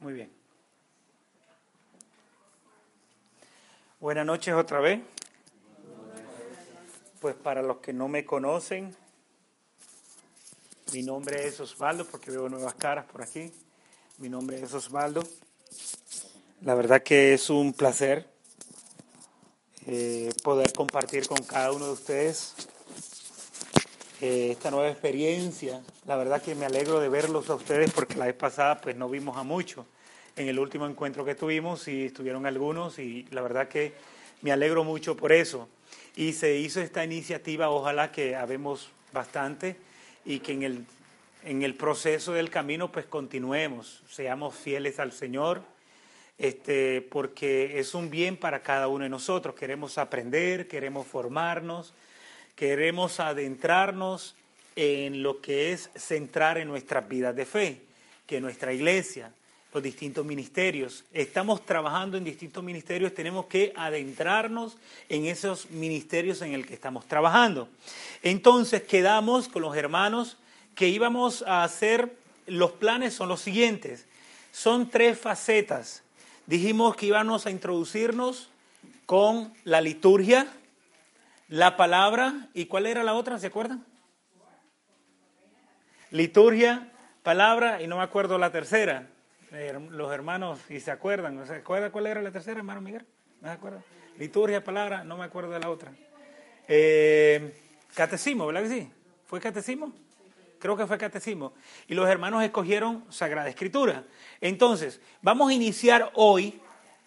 Muy bien. Buenas noches otra vez. Pues para los que no me conocen, mi nombre es Osvaldo, porque veo nuevas caras por aquí. Mi nombre es Osvaldo. La verdad que es un placer eh, poder compartir con cada uno de ustedes esta nueva experiencia. La verdad que me alegro de verlos a ustedes porque la vez pasada pues no vimos a muchos en el último encuentro que tuvimos y estuvieron algunos y la verdad que me alegro mucho por eso. Y se hizo esta iniciativa, ojalá que habemos bastante y que en el, en el proceso del camino pues continuemos, seamos fieles al Señor, este, porque es un bien para cada uno de nosotros. Queremos aprender, queremos formarnos, queremos adentrarnos en lo que es centrar en nuestras vidas de fe, que nuestra iglesia, los distintos ministerios, estamos trabajando en distintos ministerios, tenemos que adentrarnos en esos ministerios en el que estamos trabajando. Entonces quedamos con los hermanos que íbamos a hacer, los planes son los siguientes, son tres facetas. Dijimos que íbamos a introducirnos con la liturgia, la palabra y cuál era la otra, ¿se acuerdan? Liturgia, palabra y no me acuerdo la tercera. Los hermanos, si se acuerdan, ¿no se acuerda cuál era la tercera, hermano Miguel? ¿No se acuerda? Liturgia, palabra, no me acuerdo de la otra. Eh, catecismo, ¿verdad que sí? ¿Fue catecismo? Creo que fue catecismo. Y los hermanos escogieron Sagrada Escritura. Entonces, vamos a iniciar hoy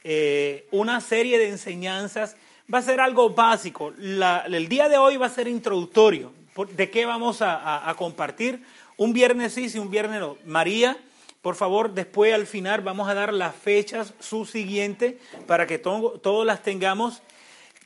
eh, una serie de enseñanzas va a ser algo básico. el día de hoy va a ser introductorio. ¿De qué vamos a, compartir? Un viernes sí y un viernes no. María, por favor, después al final vamos a dar las fechas subsiguientes para que todos las tengamos.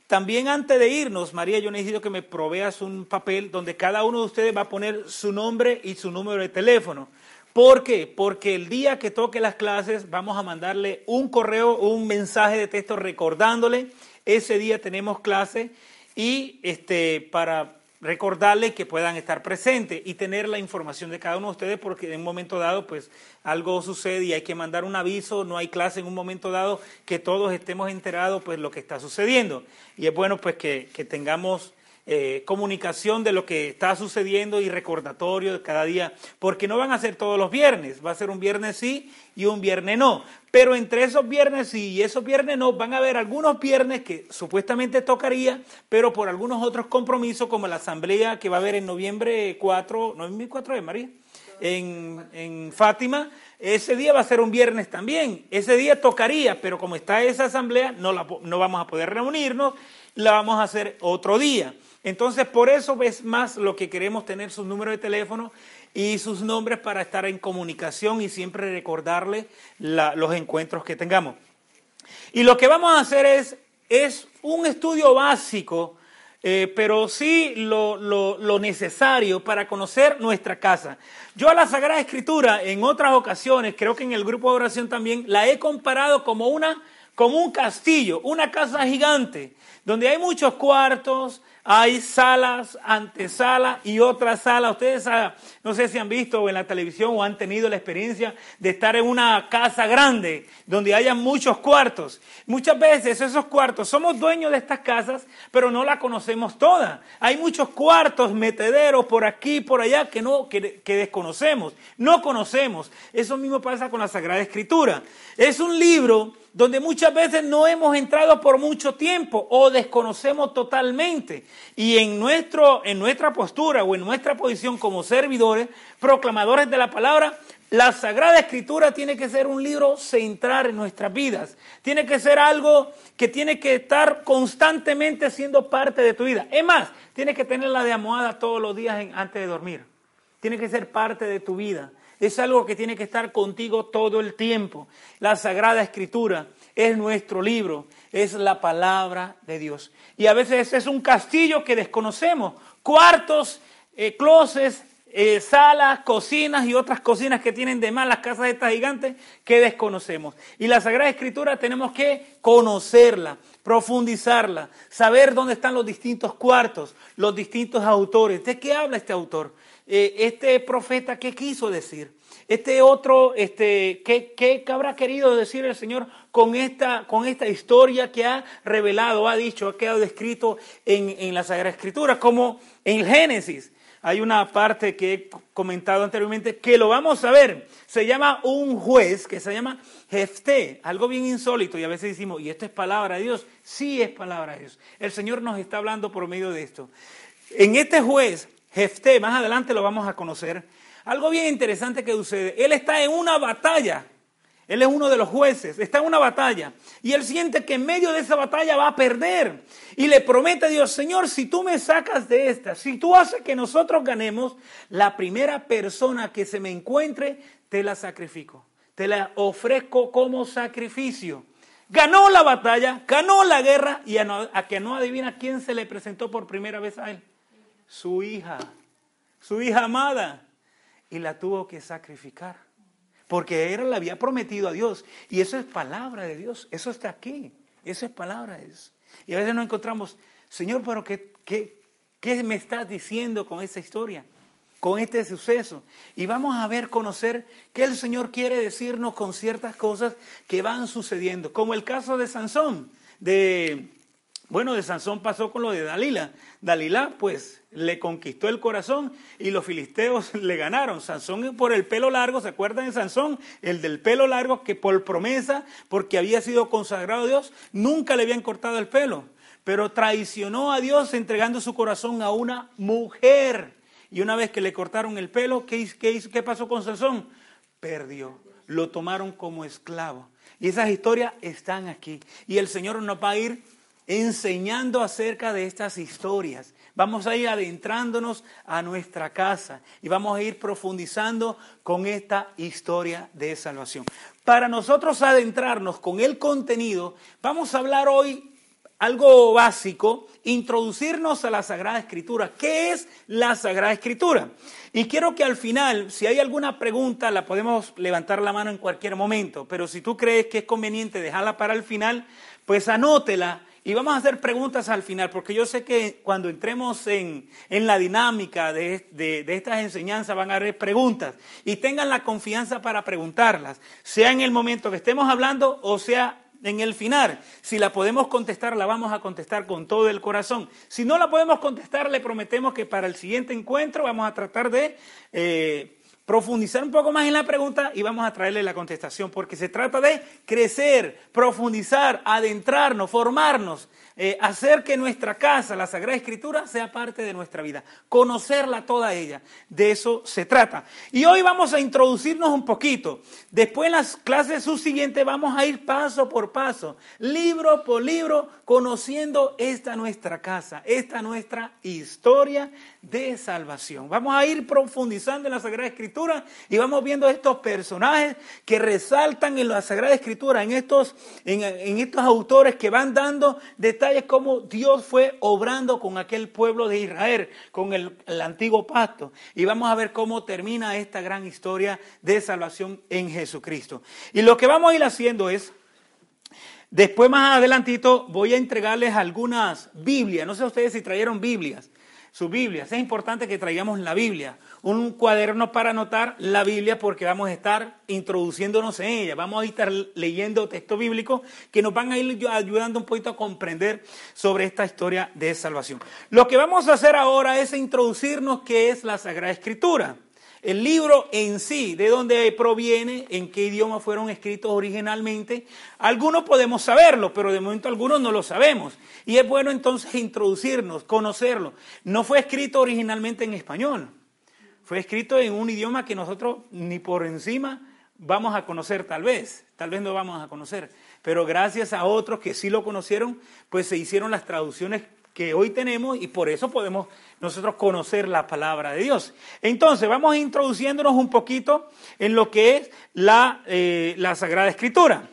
También antes de irnos, María, yo necesito que me proveas un papel donde cada uno de ustedes va a poner su nombre y su número de teléfono. ¿Por qué? Porque el día que toque las clases vamos a mandarle un correo, un mensaje de texto recordándole ese día tenemos clase y este, para recordarles que puedan estar presentes y tener la información de cada uno de ustedes porque en un momento dado pues algo sucede y hay que mandar un aviso, no hay clase en un momento dado, que todos estemos enterados pues lo que está sucediendo. Y es bueno pues que, que tengamos eh, comunicación de lo que está sucediendo y recordatorio de cada día, porque no van a ser todos los viernes, va a ser un viernes sí y un viernes no. Pero entre esos viernes sí y esos viernes no, van a haber algunos viernes que supuestamente tocaría, pero por algunos otros compromisos, como la asamblea que va a haber en noviembre 4, noviembre 4 de María, en, en Fátima, ese día va a ser un viernes también. Ese día tocaría, pero como está esa asamblea, no, la, no vamos a poder reunirnos, la vamos a hacer otro día. Entonces, por eso es más lo que queremos tener sus números de teléfono y sus nombres para estar en comunicación y siempre recordarle los encuentros que tengamos. Y lo que vamos a hacer es, es un estudio básico, eh, pero sí lo, lo, necesario para conocer nuestra casa. Yo a la Sagrada Escritura en otras ocasiones, creo que en el grupo de oración también, la he comparado como, una, como un castillo, una casa gigante, donde hay muchos cuartos, hay salas, antesalas y otras salas. Ustedes ah, no sé si han visto en la televisión o han tenido la experiencia de estar en una casa grande donde haya muchos cuartos. Muchas veces esos cuartos, somos dueños de estas casas, pero no la conocemos toda. Hay muchos cuartos, metederos por aquí, por allá que, no, que desconocemos, no conocemos. Eso mismo pasa con la Sagrada Escritura. Es un libro donde muchas veces no hemos entrado por mucho tiempo o desconocemos totalmente. Y en, nuestro, en nuestra postura o en nuestra posición como servidores, proclamadores de la palabra, la Sagrada Escritura tiene que ser un libro central en nuestras vidas. Tiene que ser algo que tiene que estar constantemente siendo parte de tu vida. Es más, tiene que tenerla de almohada todos los días antes de dormir. Tiene que ser parte de tu vida. Es algo que tiene que estar contigo todo el tiempo. La Sagrada Escritura es nuestro libro, es la palabra de Dios. Y a veces es un castillo que desconocemos, cuartos, eh, closets, eh, salas, cocinas y otras cocinas que tienen de más las casas de estas gigantes que desconocemos. Y la Sagrada Escritura tenemos que conocerla, profundizarla, saber dónde están los distintos cuartos, los distintos autores. ¿De qué habla este autor? Eh, este profeta, ¿qué quiso decir? este otro, este, ¿qué, qué habrá querido decir el Señor con esta, con esta historia que ha revelado, ha dicho, ha quedado descrito en, en la Sagrada Escritura, como en Génesis? Hay una parte que he comentado anteriormente que lo vamos a ver. Se llama un juez que se llama Jefté, algo bien insólito. Y a veces decimos, ¿y esto es palabra de Dios? Sí es palabra de Dios. El Señor nos está hablando por medio de esto. En este juez, Jefté, más adelante lo vamos a conocer, algo bien interesante que sucede. Él está en una batalla. Él es uno de los jueces, está en una batalla y él siente que en medio de esa batalla va a perder y le promete a Dios, Señor, si tú me sacas de esta, si tú haces que nosotros ganemos, la primera persona que se me encuentre, te la sacrifico, te la ofrezco como sacrificio. Ganó la batalla, ganó la guerra y a, a que no adivina quién se le presentó por primera vez a él. Su hija, su hija amada y la tuvo que sacrificar. Porque él le había prometido a Dios. Y eso es palabra de Dios. Eso está aquí. Eso es palabra de Dios. Y a veces nos encontramos, Señor, pero ¿qué, qué, qué me estás diciendo con esta historia? Con este suceso. Y vamos a ver, conocer qué el Señor quiere decirnos con ciertas cosas que van sucediendo. Como el caso de Sansón, de bueno, de Sansón pasó con lo de Dalila. Dalila, pues, le conquistó el corazón y los filisteos le ganaron. Sansón por el pelo largo, ¿se acuerdan de Sansón? El del pelo largo que por promesa, porque había sido consagrado a Dios, nunca le habían cortado el pelo. Pero traicionó a Dios entregando su corazón a una mujer. Y una vez que le cortaron el pelo, ¿qué, qué, pasó con Sansón? Perdió. Lo tomaron como esclavo. Y esas historias están aquí. Y el Señor nos va a ir enseñando acerca de estas historias. Vamos a ir adentrándonos a nuestra casa y vamos a ir profundizando con esta historia de salvación. Para nosotros adentrarnos con el contenido, vamos a hablar hoy algo básico, introducirnos a la Sagrada Escritura. ¿Qué es la Sagrada Escritura? Y quiero que al final, si hay alguna pregunta, la podemos levantar la mano en cualquier momento, pero si tú crees que es conveniente dejarla para el final, pues anótela y vamos a hacer preguntas al final, porque yo sé que cuando entremos en, la dinámica de, de, estas enseñanzas van a haber preguntas y tengan la confianza para preguntarlas, sea en el momento que estemos hablando o sea en el final. Si la podemos contestar, la vamos a contestar con todo el corazón. Si no la podemos contestar, le prometemos que para el siguiente encuentro vamos a tratar de... Eh, profundizar un poco más en la pregunta y vamos a traerle la contestación, porque se trata de crecer, profundizar, adentrarnos, formarnos eh, hacer que nuestra casa, la Sagrada Escritura, sea parte de nuestra vida, conocerla toda ella. De eso se trata. Y hoy vamos a introducirnos un poquito. Después en las clases subsiguientes vamos a ir paso por paso, libro por libro, conociendo esta nuestra casa, esta nuestra historia de salvación. Vamos a ir profundizando en la Sagrada Escritura y vamos viendo estos personajes que resaltan en la Sagrada Escritura, en estos, en, en estos autores que van dando detalles es cómo Dios fue obrando con aquel pueblo de Israel, con el, el, antiguo pacto. Y vamos a ver cómo termina esta gran historia de salvación en Jesucristo. Y lo que vamos a ir haciendo es, después más adelantito, voy a entregarles algunas Biblias. No sé ustedes si trajeron Biblias sus Biblias. Es importante que traigamos la Biblia, un cuaderno para anotar la Biblia porque vamos a estar introduciéndonos en ella. Vamos a estar leyendo textos bíblicos que nos van a ir ayudando un poquito a comprender sobre esta historia de salvación. Lo que vamos a hacer ahora es introducirnos qué es la Sagrada Escritura. El libro en sí, de dónde proviene, en qué idioma fueron escritos originalmente, algunos podemos saberlo, pero de momento algunos no lo sabemos. Y es bueno entonces introducirnos, conocerlo. No fue escrito originalmente en español, fue escrito en un idioma que nosotros ni por encima vamos a conocer tal vez, tal vez no vamos a conocer, pero gracias a otros que sí lo conocieron, pues se hicieron las traducciones que hoy tenemos y por eso podemos nosotros conocer la palabra de Dios. Entonces, vamos introduciéndonos un poquito en lo que es la, eh, la Sagrada Escritura.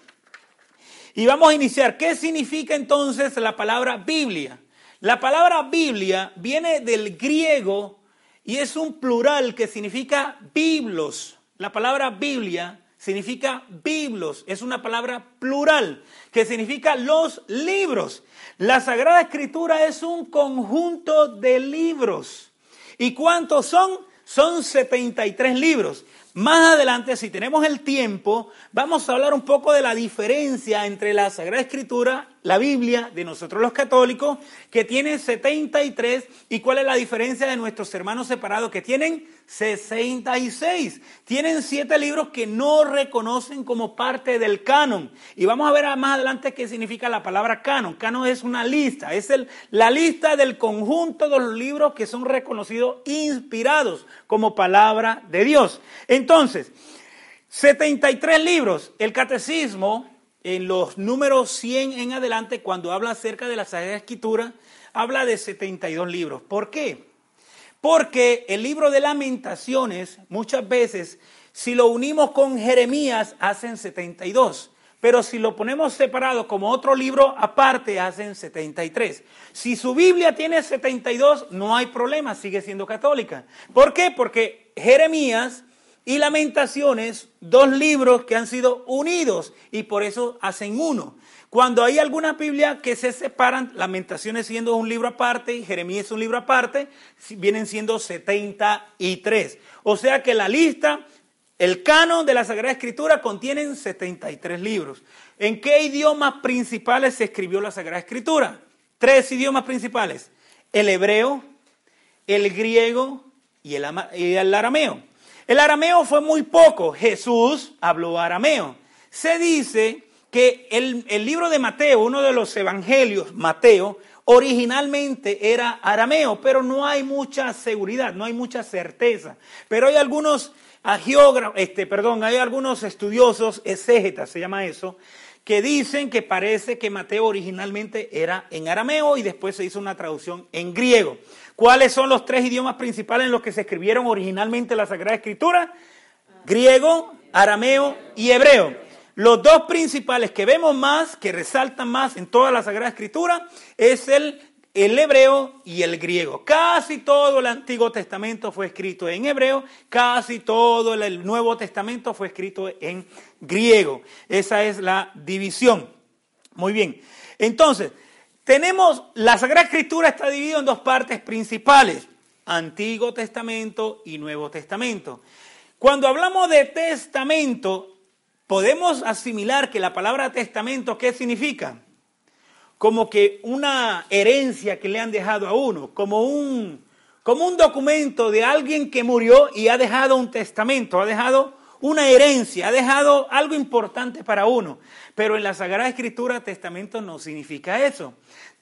Y vamos a iniciar. ¿Qué significa entonces la palabra Biblia? La palabra Biblia viene del griego y es un plural que significa biblos. La palabra Biblia significa biblos, es una palabra plural que significa los libros. La Sagrada Escritura es un conjunto de libros. ¿Y cuántos son? Son 73 libros. más adelante, si tenemos el tiempo, vamos a hablar un poco de la diferencia entre la Sagrada Escritura, la Biblia de nosotros los católicos, que tiene 73, y cuál es la diferencia de nuestros hermanos separados, que tienen 66. Tienen siete libros que no reconocen como parte del canon. Y vamos a ver más adelante qué significa la palabra canon. Canon es una lista, es el, la lista del conjunto de los libros que son reconocidos inspirados como palabra de Dios. Entonces, 73 libros. El catecismo, en los números 100 en adelante, cuando habla acerca de la Sagrada Escritura, habla de 72 libros. ¿Por qué? Porque el libro de lamentaciones, muchas veces, si lo unimos con Jeremías, hacen 72. Pero si lo ponemos separado como otro libro aparte, hacen 73. Si su Biblia tiene 72, no hay problema, sigue siendo católica. ¿Por qué? Porque Jeremías y Lamentaciones, dos libros que han sido unidos y por eso hacen uno. Cuando hay alguna Biblia que se separan, Lamentaciones siendo un libro aparte y Jeremías es un libro aparte, vienen siendo 73. O sea que la lista, el canon de la Sagrada Escritura contienen 73 libros. ¿En qué idiomas principales se escribió la Sagrada Escritura? Tres idiomas principales. El hebreo, el griego y el arameo. El arameo fue muy poco. Jesús habló arameo. Se dice que el, libro de Mateo, uno de los evangelios, Mateo, originalmente era arameo, pero no hay mucha seguridad, no hay mucha certeza. Pero hay algunos este, perdón, hay algunos estudiosos, exégetas se llama eso, que dicen que parece que Mateo originalmente era en arameo y después se hizo una traducción en griego. ¿Cuáles son los tres idiomas principales en los que se escribieron originalmente la Sagrada Escritura? Griego, arameo y hebreo. Los dos principales que vemos más, que resaltan más en toda la Sagrada Escritura, es el, el hebreo y el griego. Casi todo el Antiguo Testamento fue escrito en hebreo, casi todo el Nuevo Testamento fue escrito en griego. Esa es la división. Muy bien. Entonces, tenemos, la Sagrada Escritura está dividida en dos partes principales, Antiguo Testamento y Nuevo Testamento. Cuando hablamos de testamento, podemos asimilar que la palabra testamento, ¿qué significa? Como que una herencia que le han dejado a uno, como un, como un documento de alguien que murió y ha dejado un testamento, ha dejado una herencia, ha dejado algo importante para uno. Pero en la Sagrada Escritura testamento no significa eso.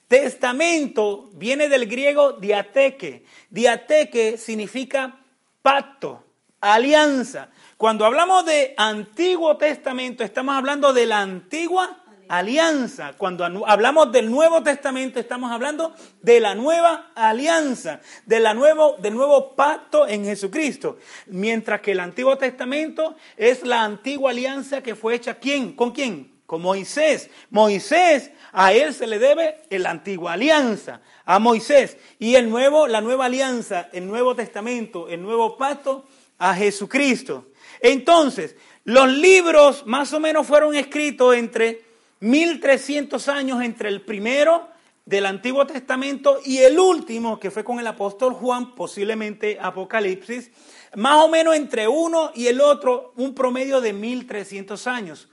Testamento viene del griego diateque. Diateque significa pacto, alianza. Cuando hablamos de Antiguo Testamento, estamos hablando de la antigua alianza. Cuando hablamos del Nuevo Testamento, estamos hablando de la nueva alianza, de la nuevo, del nuevo pacto en Jesucristo. Mientras que el Antiguo Testamento es la antigua alianza que fue hecha ¿quién? ¿Con quién? Con Moisés. Moisés, a él se le debe la antigua alianza, a Moisés. Y el nuevo, la nueva alianza, el Nuevo Testamento, el nuevo pacto, a Jesucristo. Entonces, los libros más o menos fueron escritos entre 1300 años entre el primero del Antiguo Testamento y el último, que fue con el apóstol Juan, posiblemente Apocalipsis, más o menos entre uno y el otro, un promedio de 1300 años.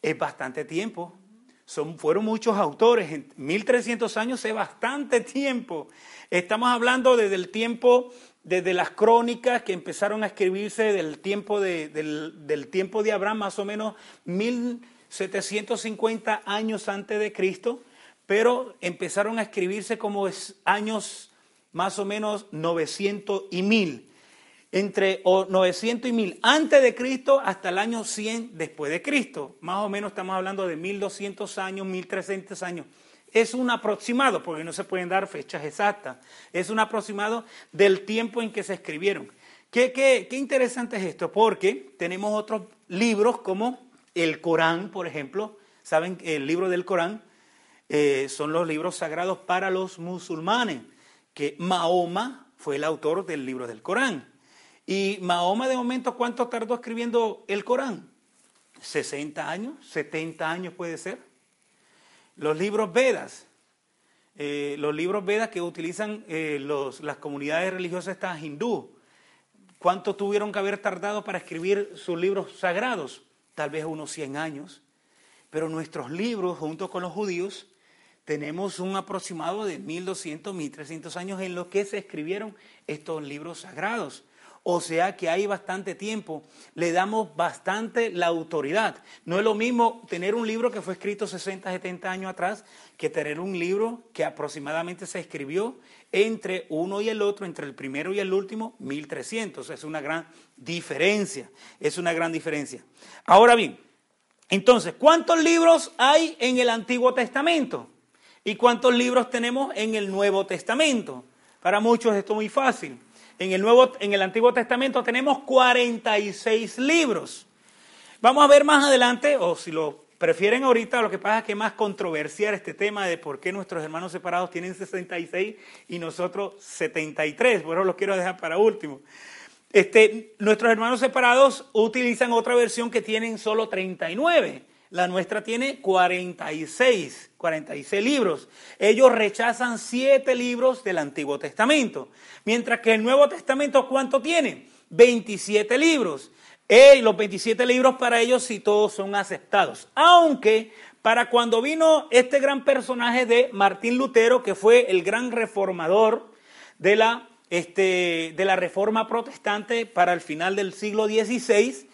Es bastante tiempo. Son, fueron muchos autores. 1300 años es bastante tiempo. Estamos hablando desde el tiempo, desde las crónicas que empezaron a escribirse del tiempo de, del, del tiempo de Abraham, más o menos mil 750 años antes de Cristo, pero empezaron a escribirse como años más o menos 900 y 1000. Entre 900 y 1000 antes de Cristo hasta el año 100 después de Cristo. Más o menos estamos hablando de 1200 años, 1300 años. Es un aproximado, porque no se pueden dar fechas exactas. Es un aproximado del tiempo en que se escribieron. ¿Qué, qué, qué interesante es esto? Porque tenemos otros libros como el Corán, por ejemplo, saben que el libro del Corán eh, son los libros sagrados para los musulmanes, que Mahoma fue el autor del libro del Corán. Y Mahoma de momento, ¿cuánto tardó escribiendo el Corán? 60 años, 70 años puede ser. Los libros Vedas, eh, los libros Vedas que utilizan eh, las comunidades religiosas estas hindú, ¿cuánto tuvieron que haber tardado para escribir sus libros sagrados? Tal vez unos 100 años. Pero nuestros libros, junto con los judíos, tenemos un aproximado de 1200, 1300 años en los que se escribieron estos libros sagrados. O sea que hay bastante tiempo, le damos bastante la autoridad. No es lo mismo tener un libro que fue escrito 60, 70 años atrás que tener un libro que aproximadamente se escribió entre uno y el otro, entre el primero y el último, 1300. Es una gran diferencia, es una gran diferencia. Ahora bien, entonces, ¿cuántos libros hay en el Antiguo Testamento? ¿Y cuántos libros tenemos en el Nuevo Testamento? Para muchos esto es muy fácil. En el, Nuevo, en el Antiguo Testamento tenemos 46 libros. Vamos a ver más adelante, o si lo prefieren ahorita, lo que pasa es que es más controversial este tema de por qué nuestros hermanos separados tienen 66 y nosotros 73. Bueno, lo quiero dejar para último. Este, nuestros hermanos separados utilizan otra versión que tienen solo 39. La nuestra tiene 46, 46 libros. Ellos rechazan 7 libros del Antiguo Testamento. Mientras que el Nuevo Testamento, ¿cuánto tiene? 27 libros. Los 27 libros para ellos sí todos son aceptados. Aunque para cuando vino este gran personaje de Martín Lutero, que fue el gran reformador de la, este, de la reforma protestante para el final del siglo XVI,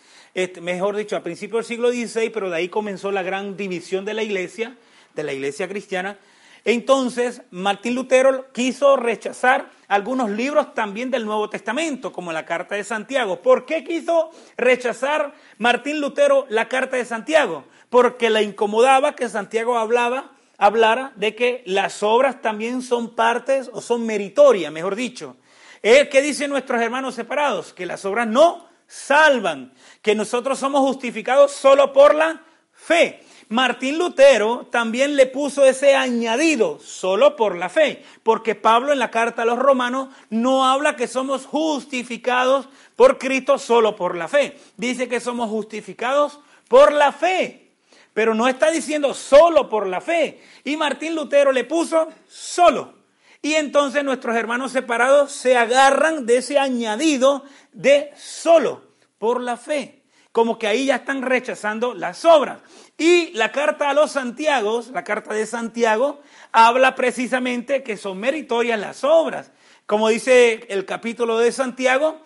mejor dicho, a principios del siglo XVI, pero de ahí comenzó la gran división de la iglesia, de la iglesia cristiana. Entonces, Martín Lutero quiso rechazar algunos libros también del Nuevo Testamento, como la Carta de Santiago. ¿Por qué quiso rechazar Martín Lutero la Carta de Santiago? Porque le incomodaba que Santiago hablaba, hablara de que las obras también son partes o son meritorias, mejor dicho. ¿Qué dicen nuestros hermanos separados? Que las obras no salvan, que nosotros somos justificados solo por la fe. Martín Lutero también le puso ese añadido, solo por la fe, porque Pablo en la carta a los romanos no habla que somos justificados por Cristo solo por la fe. Dice que somos justificados por la fe, pero no está diciendo solo por la fe. Y Martín Lutero le puso solo. Y entonces nuestros hermanos separados se agarran de ese añadido de solo por la fe. Como que ahí ya están rechazando las obras. Y la carta a los Santiagos, la carta de Santiago, habla precisamente que son meritorias las obras. Como dice el capítulo de Santiago,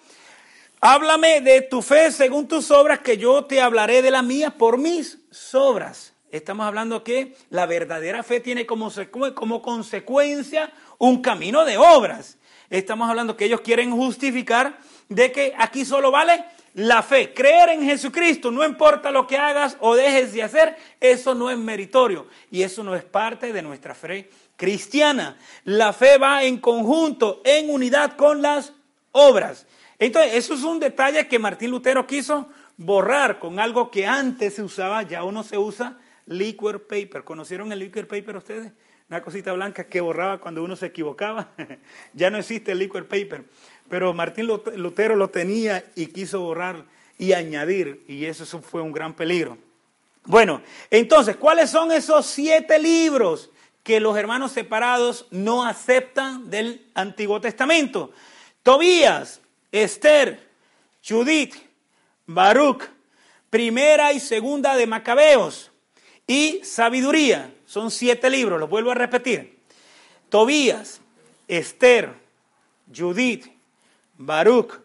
háblame de tu fe según tus obras, que yo te hablaré de la mía por mis obras. Estamos hablando que la verdadera fe tiene como, como consecuencia un camino de obras. Estamos hablando que ellos quieren justificar de que aquí solo vale la fe, creer en Jesucristo, no importa lo que hagas o dejes de hacer, eso no es meritorio y eso no es parte de nuestra fe cristiana. La fe va en conjunto, en unidad con las obras. Entonces, eso es un detalle que Martín Lutero quiso borrar con algo que antes se usaba, ya uno se usa liquid paper. ¿Conocieron el liquid paper ustedes? Una cosita blanca que borraba cuando uno se equivocaba. ya no existe el liquid paper. Pero Martín Lutero lo tenía y quiso borrar y añadir, y eso fue un gran peligro. Bueno, entonces, ¿cuáles son esos siete libros que los hermanos separados no aceptan del Antiguo Testamento? Tobías, Esther, Judith, Baruch, primera y segunda de Macabeos y Sabiduría. Son siete libros, los vuelvo a repetir. Tobías, Esther, Judith, Baruch,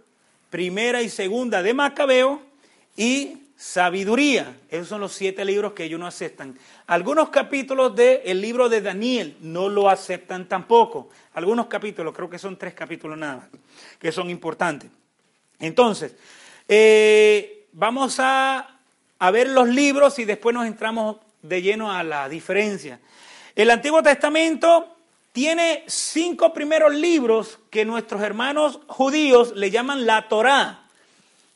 primera y segunda de Macabeo y sabiduría. Esos son los siete libros que ellos no aceptan. Algunos capítulos del libro de Daniel no lo aceptan tampoco. Algunos capítulos, creo que son tres capítulos nada más, que son importantes. Entonces, eh, vamos a, a ver los libros y después nos entramos de lleno a la diferencia. El Antiguo Testamento tiene cinco primeros libros que nuestros hermanos judíos le llaman la Torá,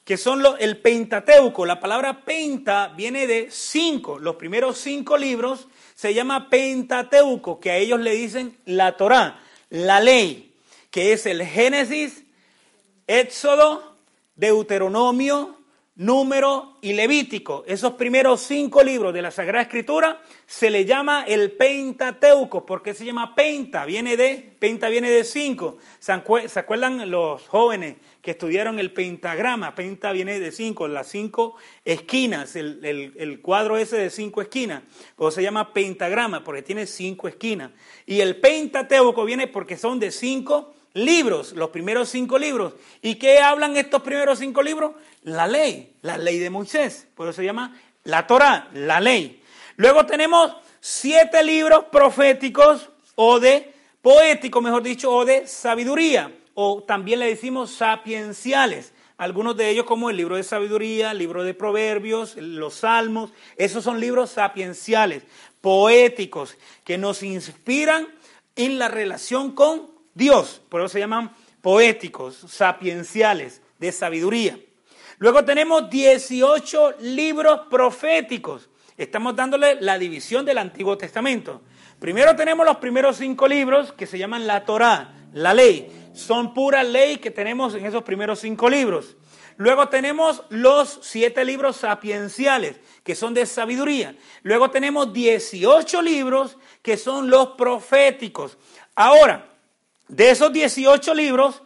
que son el Pentateuco. La palabra penta viene de cinco. Los primeros cinco libros se llama Pentateuco, que a ellos le dicen la Torá, la ley, que es el Génesis, Éxodo, Deuteronomio, Número y Levítico. Esos primeros cinco libros de la Sagrada Escritura se le llama el Pentateuco. ¿Por qué se llama Penta? Viene de, Penta viene de cinco. ¿Se acuerdan los jóvenes que estudiaron el pentagrama? Penta viene de cinco, las cinco esquinas, el, el cuadro ese de cinco esquinas. O se llama pentagrama porque tiene cinco esquinas. Y el Pentateuco viene porque son de cinco libros, los primeros cinco libros. ¿Y qué hablan estos primeros cinco libros? La ley, la ley de Moisés. Por eso se llama la Torah, la ley. Luego tenemos siete libros proféticos o de poético, mejor dicho, o de sabiduría, o también le decimos sapienciales. Algunos de ellos como el libro de sabiduría, el libro de proverbios, los salmos, esos son libros sapienciales, poéticos, que nos inspiran en la relación con Dios, por eso se llaman poéticos, sapienciales, de sabiduría. Luego tenemos 18 libros proféticos. Estamos dándole la división del Antiguo Testamento. Primero tenemos los primeros cinco libros que se llaman la Torá, la ley. Son pura ley que tenemos en esos primeros cinco libros. Luego tenemos los siete libros sapienciales, que son de sabiduría. Luego tenemos 18 libros que son los proféticos. Ahora, de esos 18 libros,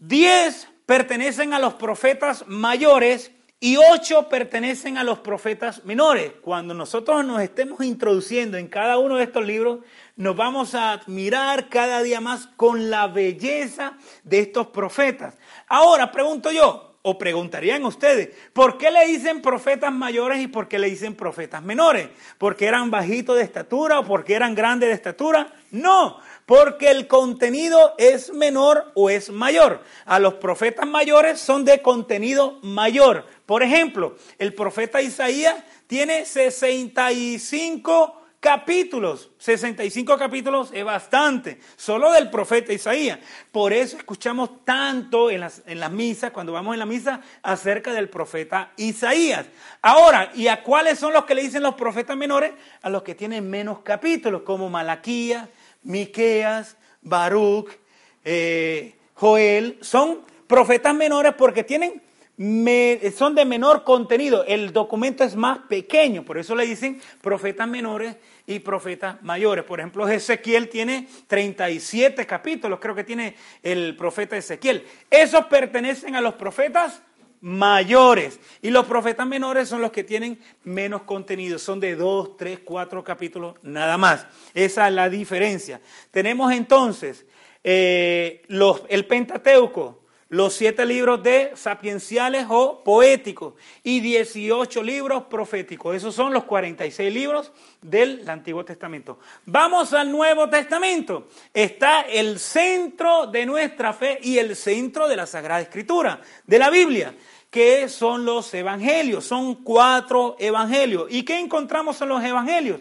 10 pertenecen a los profetas mayores y 8 pertenecen a los profetas menores. Cuando nosotros nos estemos introduciendo en cada uno de estos libros, nos vamos a admirar cada día más con la belleza de estos profetas. Ahora pregunto yo, o preguntarían ustedes, ¿por qué le dicen profetas mayores y por qué le dicen profetas menores? ¿Porque eran bajitos de estatura o porque eran grandes de estatura? No, porque el contenido es menor o es mayor. A los profetas mayores son de contenido mayor. Por ejemplo, el profeta Isaías tiene 65 capítulos. 65 capítulos es bastante, solo del profeta Isaías. Por eso escuchamos tanto en las, en las misas, cuando vamos en la misa, acerca del profeta Isaías. Ahora, ¿y a cuáles son los que le dicen los profetas menores? A los que tienen menos capítulos, como Malaquías, Miqueas, Baruch, eh, Joel, son profetas menores porque tienen, son de menor contenido. El documento es más pequeño, por eso le dicen profetas menores y profetas mayores. Por ejemplo, Ezequiel tiene 37 capítulos, creo que tiene el profeta Ezequiel. Esos pertenecen a los profetas mayores. Y los profetas menores son los que tienen menos contenido, son de dos, tres, cuatro capítulos nada más. Esa es la diferencia. Tenemos entonces eh, los, el Pentateuco, los siete libros de sapienciales o poéticos y 18 libros proféticos. Esos son los 46 libros del Antiguo Testamento. Vamos al Nuevo Testamento. Está el centro de nuestra fe y el centro de la Sagrada Escritura, de la Biblia. ¿Qué son los evangelios? Son cuatro evangelios. ¿Y qué encontramos en los evangelios?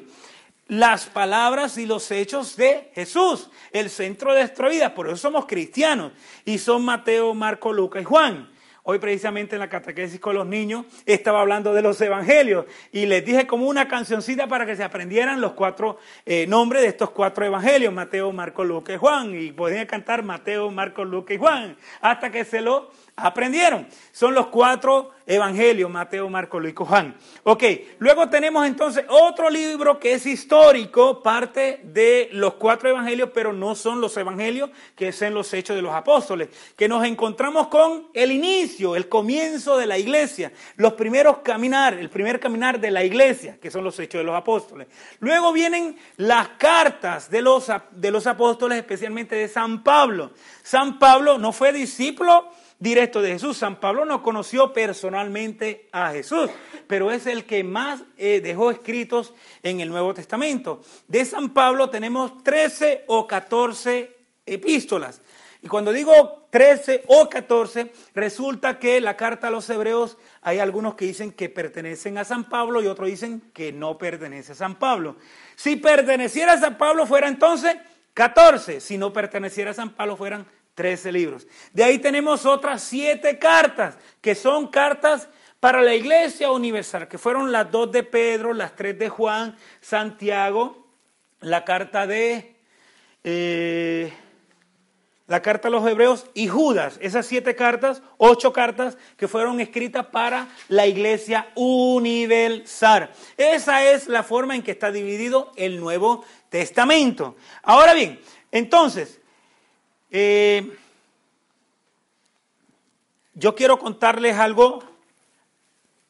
Las palabras y los hechos de Jesús, el centro de nuestra vida. Por eso somos cristianos. Y son Mateo, Marco, Lucas y Juan. Hoy precisamente en la catequesis con los niños estaba hablando de los evangelios y les dije como una cancioncita para que se aprendieran los cuatro eh, nombres de estos cuatro evangelios, Mateo, Marco, Lucas y Juan. Y podían cantar Mateo, Marco, Lucas y Juan, hasta que se lo aprendieron. Son los cuatro evangelios, Mateo, Marco, Luis Juan. Ok, luego tenemos entonces otro libro que es histórico, parte de los cuatro evangelios, pero no son los evangelios, que son los hechos de los apóstoles, que nos encontramos con el inicio, el comienzo de la iglesia, los primeros caminar, el primer caminar de la iglesia, que son los hechos de los apóstoles. Luego vienen las cartas de los, de los apóstoles, especialmente de San Pablo. San Pablo no fue discípulo, directo de Jesús. San Pablo no conoció personalmente a Jesús, pero es el que más eh, dejó escritos en el Nuevo Testamento. De San Pablo tenemos 13 o 14 epístolas. Y cuando digo 13 o 14, resulta que la carta a los hebreos hay algunos que dicen que pertenecen a San Pablo y otros dicen que no pertenece a San Pablo. Si perteneciera a San Pablo fuera entonces 14, si no perteneciera a San Pablo fueran 13 libros. De ahí tenemos otras siete cartas, que son cartas para la iglesia universal, que fueron las dos de Pedro, las tres de Juan, Santiago, la carta de... Eh, la carta a los hebreos y Judas. Esas siete cartas, ocho cartas que fueron escritas para la iglesia universal. Esa es la forma en que está dividido el Nuevo Testamento. Ahora bien, entonces, eh, yo quiero contarles algo.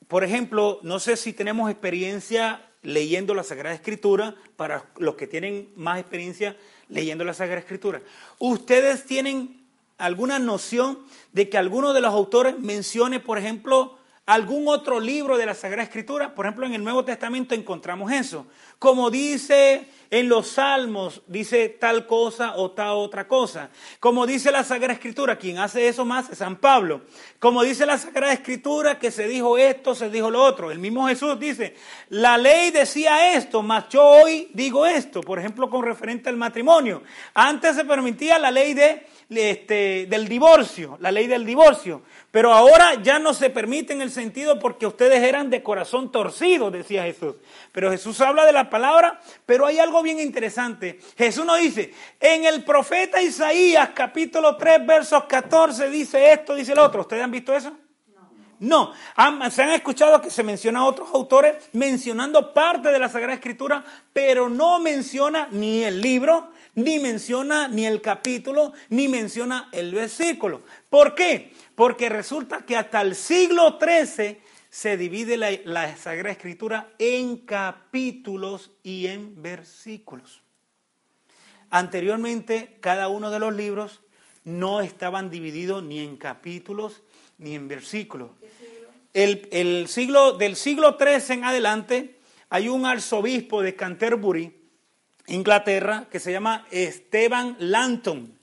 Por ejemplo, no sé si tenemos experiencia leyendo la Sagrada Escritura, para los que tienen más experiencia leyendo la Sagrada Escritura. ¿Ustedes tienen alguna noción de que alguno de los autores mencione, por ejemplo, algún otro libro de la Sagrada Escritura? Por ejemplo, en el Nuevo Testamento encontramos eso. Como dice en los Salmos, dice tal cosa o tal otra cosa. Como dice la Sagrada Escritura, quien hace eso más es San Pablo. Como dice la Sagrada Escritura, que se dijo esto, se dijo lo otro. El mismo Jesús dice, la ley decía esto, mas yo hoy digo esto. Por ejemplo, con referente al matrimonio. Antes se permitía la ley de, este, del divorcio, la ley del divorcio. Pero ahora ya no se permite en el sentido porque ustedes eran de corazón torcido, decía Jesús. Pero Jesús habla de la palabra, pero hay algo bien interesante. Jesús nos dice, en el profeta Isaías capítulo 3 versos 14 dice esto, dice el otro. ¿Ustedes han visto eso? No, se han escuchado que se menciona a otros autores mencionando parte de la Sagrada Escritura, pero no menciona ni el libro, ni menciona ni el capítulo, ni menciona el versículo. ¿Por qué? Porque resulta que hasta el siglo XIII se divide la, Sagrada Escritura en capítulos y en versículos. Anteriormente, cada uno de los libros no estaban divididos ni en capítulos ni en versículos. El, el, siglo, del siglo XIII en adelante hay un arzobispo de Canterbury, Inglaterra, que se llama Esteban Lanton.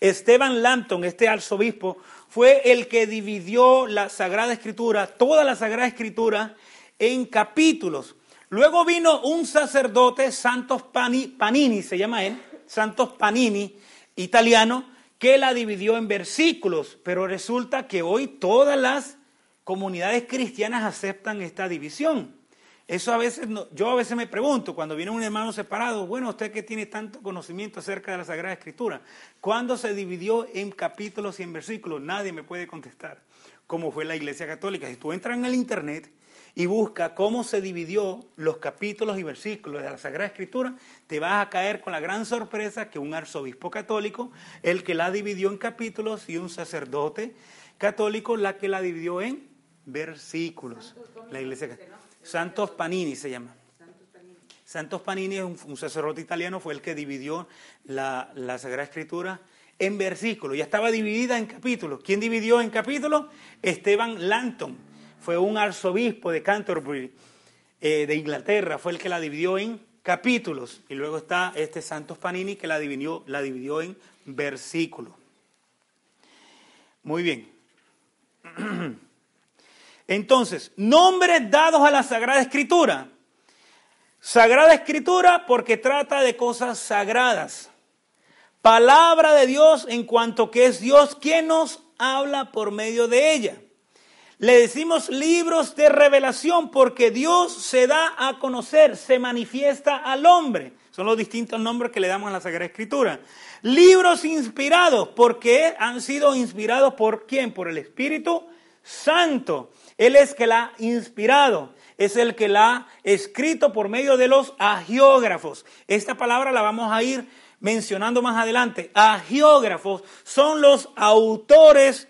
Esteban Lanton, este arzobispo, fue el que dividió la Sagrada Escritura, toda la Sagrada Escritura, en capítulos. Luego vino un sacerdote, Santos Panini, se llama él, Santos Panini, italiano, que la dividió en versículos, pero resulta que hoy todas las comunidades cristianas aceptan esta división. Eso a veces, yo a veces me pregunto, cuando viene un hermano separado, bueno, usted que tiene tanto conocimiento acerca de la Sagrada Escritura, ¿cuándo se dividió en capítulos y en versículos? Nadie me puede contestar cómo fue la Iglesia Católica. Si tú entras en el Internet y buscas cómo se dividió los capítulos y versículos de la Sagrada Escritura, te vas a caer con la gran sorpresa que un arzobispo católico, el que la dividió en capítulos, y un sacerdote católico, la que la dividió en versículos. La Iglesia Católica. Santos Panini se llama. Santos Panini es un, sacerdote italiano, fue el que dividió la, Sagrada Escritura en versículos. Ya estaba dividida en capítulos. ¿Quién dividió en capítulos? Esteban Lanton. Fue un arzobispo de Canterbury, eh, de Inglaterra. Fue el que la dividió en capítulos. Y luego está este Santos Panini que la dividió, la dividió en versículos. Muy bien. Entonces, nombres dados a la Sagrada Escritura. Sagrada Escritura porque trata de cosas sagradas. Palabra de Dios en cuanto que es Dios quien nos habla por medio de ella. Le decimos libros de revelación porque Dios se da a conocer, se manifiesta al hombre. Son los distintos nombres que le damos a la Sagrada Escritura. Libros inspirados porque han sido inspirados por quién? Por el Espíritu Santo. Él es que la ha inspirado, es el que la ha escrito por medio de los agiógrafos. Esta palabra la vamos a ir mencionando más adelante. Agiógrafos son los autores,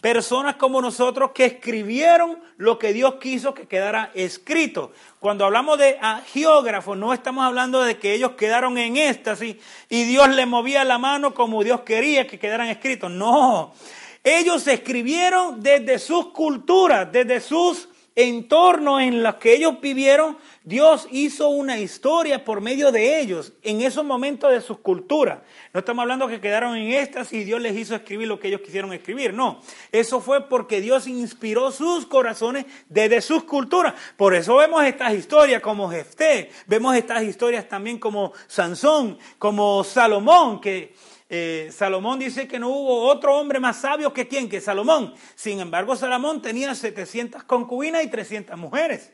personas como nosotros que escribieron lo que Dios quiso que quedara escrito. Cuando hablamos de agiógrafos, no estamos hablando de que ellos quedaron en éxtasis y Dios le movía la mano como Dios quería que quedaran escritos. No, ellos escribieron desde sus culturas, desde sus entornos en los que ellos vivieron. Dios hizo una historia por medio de ellos en esos momentos de sus culturas. No estamos hablando que quedaron en estas y Dios les hizo escribir lo que ellos quisieron escribir. No, eso fue porque Dios inspiró sus corazones desde sus culturas. Por eso vemos estas historias como Jefté, vemos estas historias también como Sansón, como Salomón, que eh, Salomón dice que no hubo otro hombre más sabio que quien, que Salomón. Sin embargo, Salomón tenía 700 concubinas y 300 mujeres.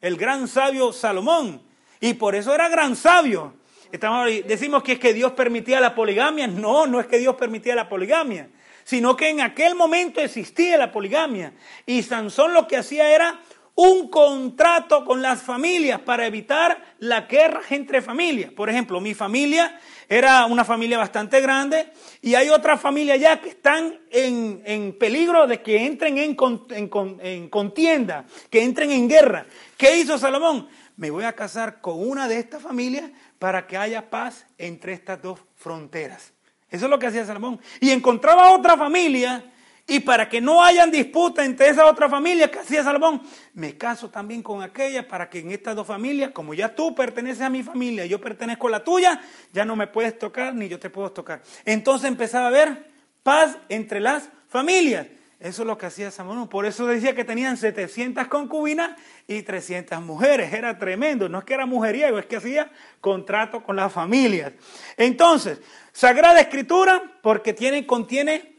El gran sabio Salomón. Y por eso era gran sabio. Decimos que es que Dios permitía la poligamia. No, no es que Dios permitía la poligamia, sino que en aquel momento existía la poligamia. Y Sansón lo que hacía era un contrato con las familias para evitar la guerra entre familias. Por ejemplo, mi familia era una familia bastante grande y hay otras familias ya que están en, peligro de que entren en, en contienda, que entren en guerra. ¿Qué hizo Salomón? Me voy a casar con una de estas familias para que haya paz entre estas dos fronteras. Eso es lo que hacía Salomón. Y encontraba otra familia y para que no hayan disputa entre esas otras familias que hacía Salomón, me caso también con aquella para que en estas dos familias, como ya tú perteneces a mi familia, yo pertenezco a la tuya, ya no me puedes tocar ni yo te puedo tocar. Entonces empezaba a haber paz entre las familias. Eso es lo que hacía Salomón. Por eso decía que tenían 700 concubinas y 300 mujeres. Era tremendo. No es que era mujeriego, es que hacía contrato con las familias. Entonces, Sagrada Escritura, porque tiene, contiene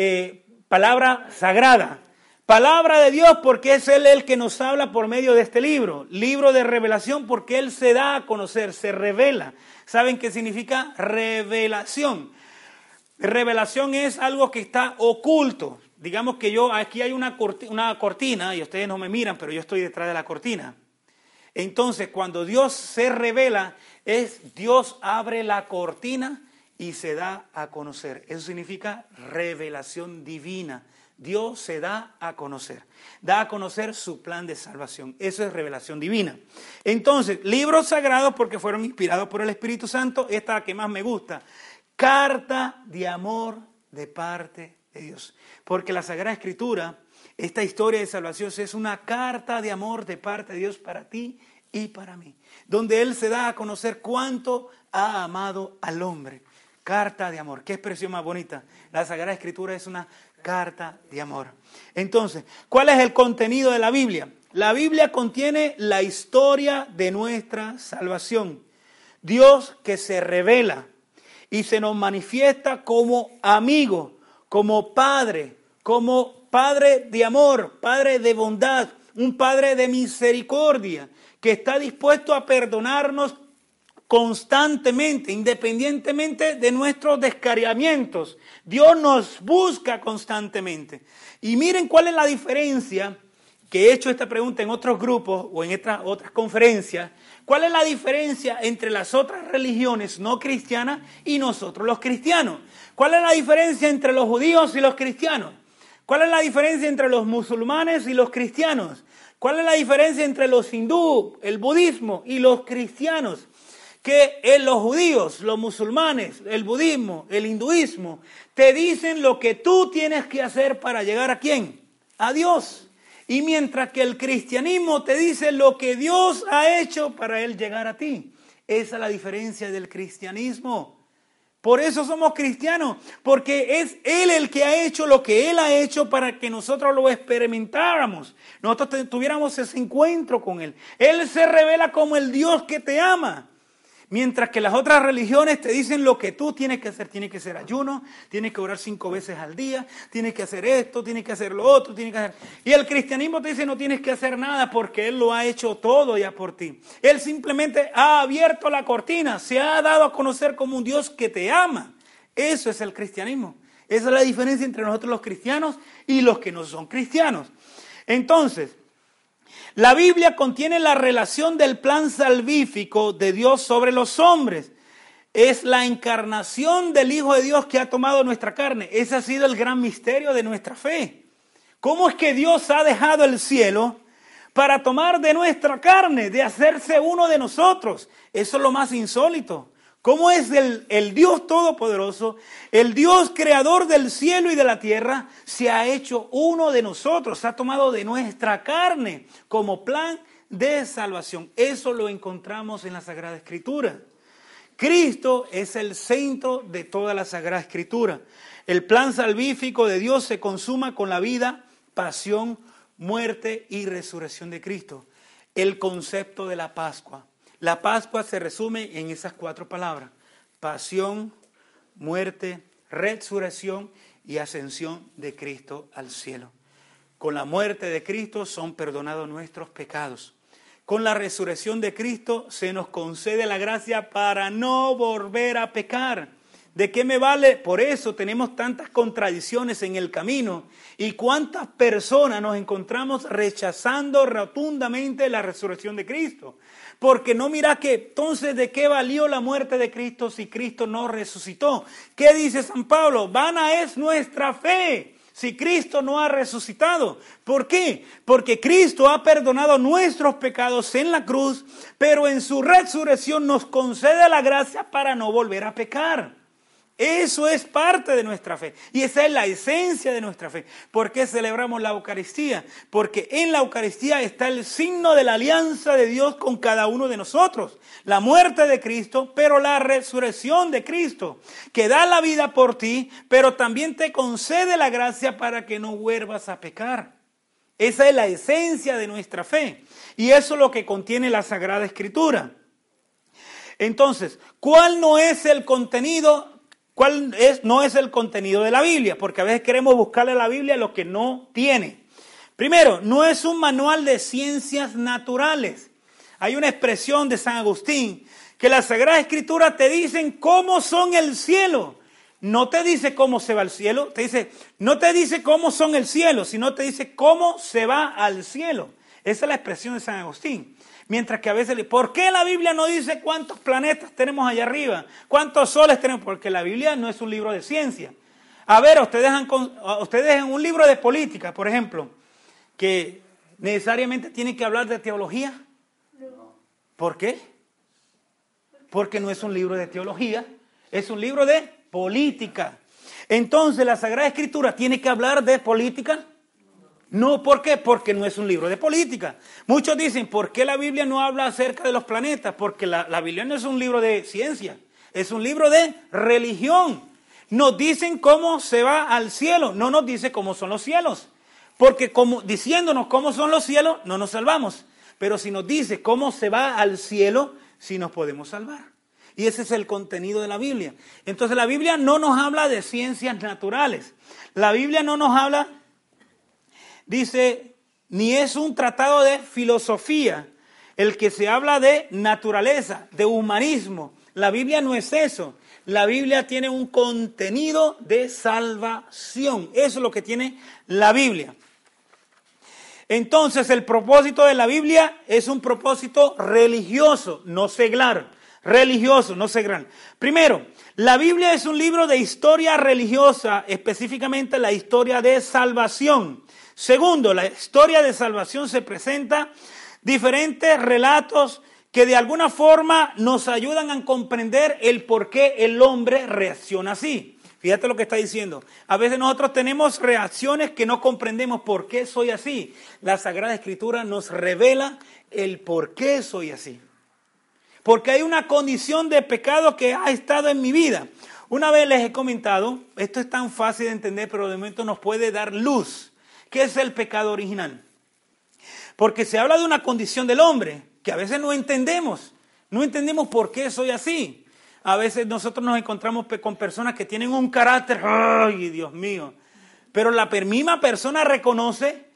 eh, palabra sagrada. Palabra de Dios porque es Él el que nos habla por medio de este libro. Libro de revelación porque Él se da a conocer, se revela. ¿Saben qué significa revelación? Revelación es algo que está oculto. Digamos que yo, aquí hay una cortina, una cortina y ustedes no me miran, pero yo estoy detrás de la cortina. Entonces, cuando Dios se revela, es Dios abre la cortina y se da a conocer. Eso significa revelación divina. Dios se da a conocer, da a conocer su plan de salvación. Eso es revelación divina. Entonces, libros sagrados porque fueron inspirados por el Espíritu Santo, esta es la que más me gusta. Carta de amor de parte de Dios. Porque la Sagrada Escritura, esta historia de salvación es una carta de amor de parte de Dios para ti y para mí. Donde Él se da a conocer cuánto ha amado al hombre carta de amor. Qué expresión más bonita. La Sagrada Escritura es una carta de amor. Entonces, ¿cuál es el contenido de la Biblia? La Biblia contiene la historia de nuestra salvación. Dios que se revela y se nos manifiesta como amigo, como padre, como padre de amor, padre de bondad, un padre de misericordia, que está dispuesto a perdonarnos constantemente, independientemente de nuestros descariamientos. Dios nos busca constantemente. Y miren cuál es la diferencia, que he hecho esta pregunta en otros grupos o en otras, otras conferencias, cuál es la diferencia entre las otras religiones no cristianas y nosotros los cristianos. ¿Cuál es la diferencia entre los judíos y los cristianos? ¿Cuál es la diferencia entre los musulmanes y los cristianos? ¿Cuál es la diferencia entre los hindú, el budismo y los cristianos? Que en los judíos, los musulmanes, el budismo, el hinduismo, te dicen lo que tú tienes que hacer para llegar a quién? A Dios. Y mientras que el cristianismo te dice lo que Dios ha hecho para él llegar a ti. Esa es la diferencia del cristianismo. Por eso somos cristianos, porque es Él el que ha hecho lo que Él ha hecho para que nosotros lo experimentáramos, nosotros tuviéramos ese encuentro con Él. Él se revela como el Dios que te ama. Mientras que las otras religiones te dicen lo que tú tienes que hacer. Tienes que hacer ayuno, tienes que orar cinco veces al día, tienes que hacer esto, tienes que hacer lo otro, tienes que hacer... Y el cristianismo te dice no tienes que hacer nada porque Él lo ha hecho todo ya por ti. Él simplemente ha abierto la cortina, se ha dado a conocer como un Dios que te ama. Eso es el cristianismo. Esa es la diferencia entre nosotros los cristianos y los que no son cristianos. Entonces, la Biblia contiene la relación del plan salvífico de Dios sobre los hombres. Es la encarnación del Hijo de Dios que ha tomado nuestra carne. Ese ha sido el gran misterio de nuestra fe. ¿Cómo es que Dios ha dejado el cielo para tomar de nuestra carne, de hacerse uno de nosotros? Eso es lo más insólito. ¿Cómo es el, el, Dios Todopoderoso, el Dios creador del cielo y de la tierra, se ha hecho uno de nosotros, se ha tomado de nuestra carne como plan de salvación? Eso lo encontramos en la Sagrada Escritura. Cristo es el centro de toda la Sagrada Escritura. El plan salvífico de Dios se consuma con la vida, pasión, muerte y resurrección de Cristo. El concepto de la Pascua. La Pascua se resume en esas cuatro palabras. Pasión, muerte, resurrección y ascensión de Cristo al cielo. Con la muerte de Cristo son perdonados nuestros pecados. con la resurrección de Cristo se nos concede la gracia para no volver a pecar. ¿De qué me vale? Por eso tenemos tantas contradicciones en el camino y cuántas personas nos encontramos rechazando rotundamente la resurrección de Cristo. Porque no mira que entonces de qué valió la muerte de Cristo si Cristo no resucitó. ¿Qué dice San Pablo? Vana es nuestra fe si Cristo no ha resucitado. ¿Por qué? Porque Cristo ha perdonado nuestros pecados en la cruz, pero en su resurrección nos concede la gracia para no volver a pecar. Eso es parte de nuestra fe y esa es la esencia de nuestra fe. ¿Por qué celebramos la Eucaristía? Porque en la Eucaristía está el signo de la alianza de Dios con cada uno de nosotros. La muerte de Cristo, pero la resurrección de Cristo, que da la vida por ti, pero también te concede la gracia para que no vuelvas a pecar. Esa es la esencia de nuestra fe y eso es lo que contiene la Sagrada Escritura. Entonces, ¿cuál no es el contenido ¿Cuál es, no es el contenido de la Biblia? Porque a veces queremos buscarle a la Biblia lo que no tiene. Primero, no es un manual de ciencias naturales. Hay una expresión de San Agustín que la Sagrada Escritura te dicen cómo son el cielo. No te dice cómo se va al cielo, te dice, no te dice cómo son el cielo, sino te dice cómo se va al cielo. Esa es la expresión de San Agustín. Mientras que a veces, ¿por qué la Biblia no dice cuántos planetas tenemos allá arriba? ¿Cuántos soles tenemos? Porque la Biblia no es un libro de ciencia. A ver, ustedes en un libro de política, por ejemplo, que necesariamente tiene que hablar de teología. ¿Por qué? Porque no es un libro de teología, es un libro de política. Entonces, la Sagrada Escritura tiene que hablar de política. No, ¿por qué? Porque no es un libro de política. Muchos dicen, ¿por qué la Biblia no habla acerca de los planetas? Porque la, Biblia no es un libro de ciencia, es un libro de religión. Nos dicen cómo se va al cielo, no nos dice cómo son los cielos. Porque como, diciéndonos cómo son los cielos, no nos salvamos. Pero si nos dice cómo se va al cielo, sí nos podemos salvar. Y ese es el contenido de la Biblia. Entonces la Biblia no nos habla de ciencias naturales. La Biblia no nos habla dice, ni es un tratado de filosofía, el que se habla de naturaleza, de humanismo. La Biblia no es eso. La Biblia tiene un contenido de salvación. Eso es lo que tiene la Biblia. Entonces el propósito de la Biblia es un propósito religioso, no seglar. Religioso, no seglar. Primero, la Biblia es un libro de historia religiosa, específicamente la historia de salvación. Segundo, la historia de salvación se presenta diferentes relatos que de alguna forma nos ayudan a comprender el por qué el hombre reacciona así. Fíjate lo que está diciendo. A veces nosotros tenemos reacciones que no comprendemos por qué soy así. La Sagrada Escritura nos revela el por qué soy así. Porque hay una condición de pecado que ha estado en mi vida. Una vez les he comentado, esto es tan fácil de entender, pero de momento nos puede dar luz. ¿Qué es el pecado original? Porque se habla de una condición del hombre que a veces no entendemos. No entendemos por qué soy así. A veces nosotros nos encontramos con personas que tienen un carácter, ay Dios mío, pero la misma persona reconoce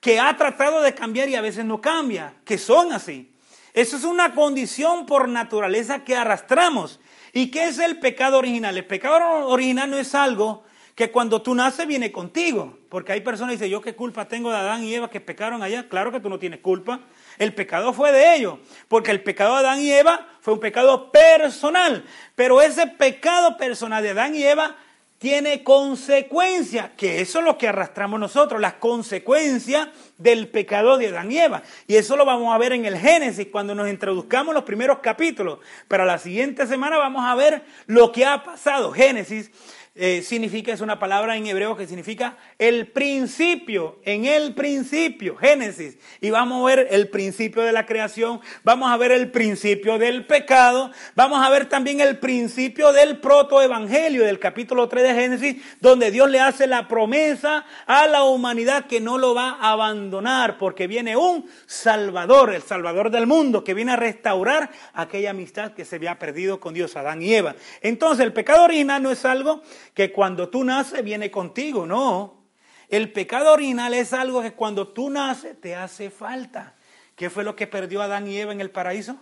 que ha tratado de cambiar y a veces no cambia, que son así. Eso es una condición por naturaleza que arrastramos. ¿Y qué es el pecado original? El pecado original no es algo que cuando tú naces viene contigo. Porque hay personas que dicen, yo qué culpa tengo de Adán y Eva que pecaron allá. Claro que tú no tienes culpa. El pecado fue de ellos. Porque el pecado de Adán y Eva fue un pecado personal. Pero ese pecado personal de Adán y Eva tiene consecuencias, que eso es lo que arrastramos nosotros, las consecuencias del pecado de Adán y Eva. Y eso lo vamos a ver en el Génesis cuando nos introduzcamos los primeros capítulos. Pero la siguiente semana vamos a ver lo que ha pasado. Génesis eh, significa, es una palabra en hebreo que significa el principio, en el principio, Génesis. Y vamos a ver el principio de la creación, vamos a ver el principio del pecado, vamos a ver también el principio del protoevangelio del capítulo 3 de Génesis, donde Dios le hace la promesa a la humanidad que no lo va a abandonar, porque viene un Salvador, el Salvador del mundo, que viene a restaurar aquella amistad que se había perdido con Dios, Adán y Eva. Entonces, el pecado original no es algo que cuando tú naces viene contigo, no. El pecado original es algo que cuando tú naces te hace falta, ¿Qué fue lo que perdió Adán y Eva en el paraíso?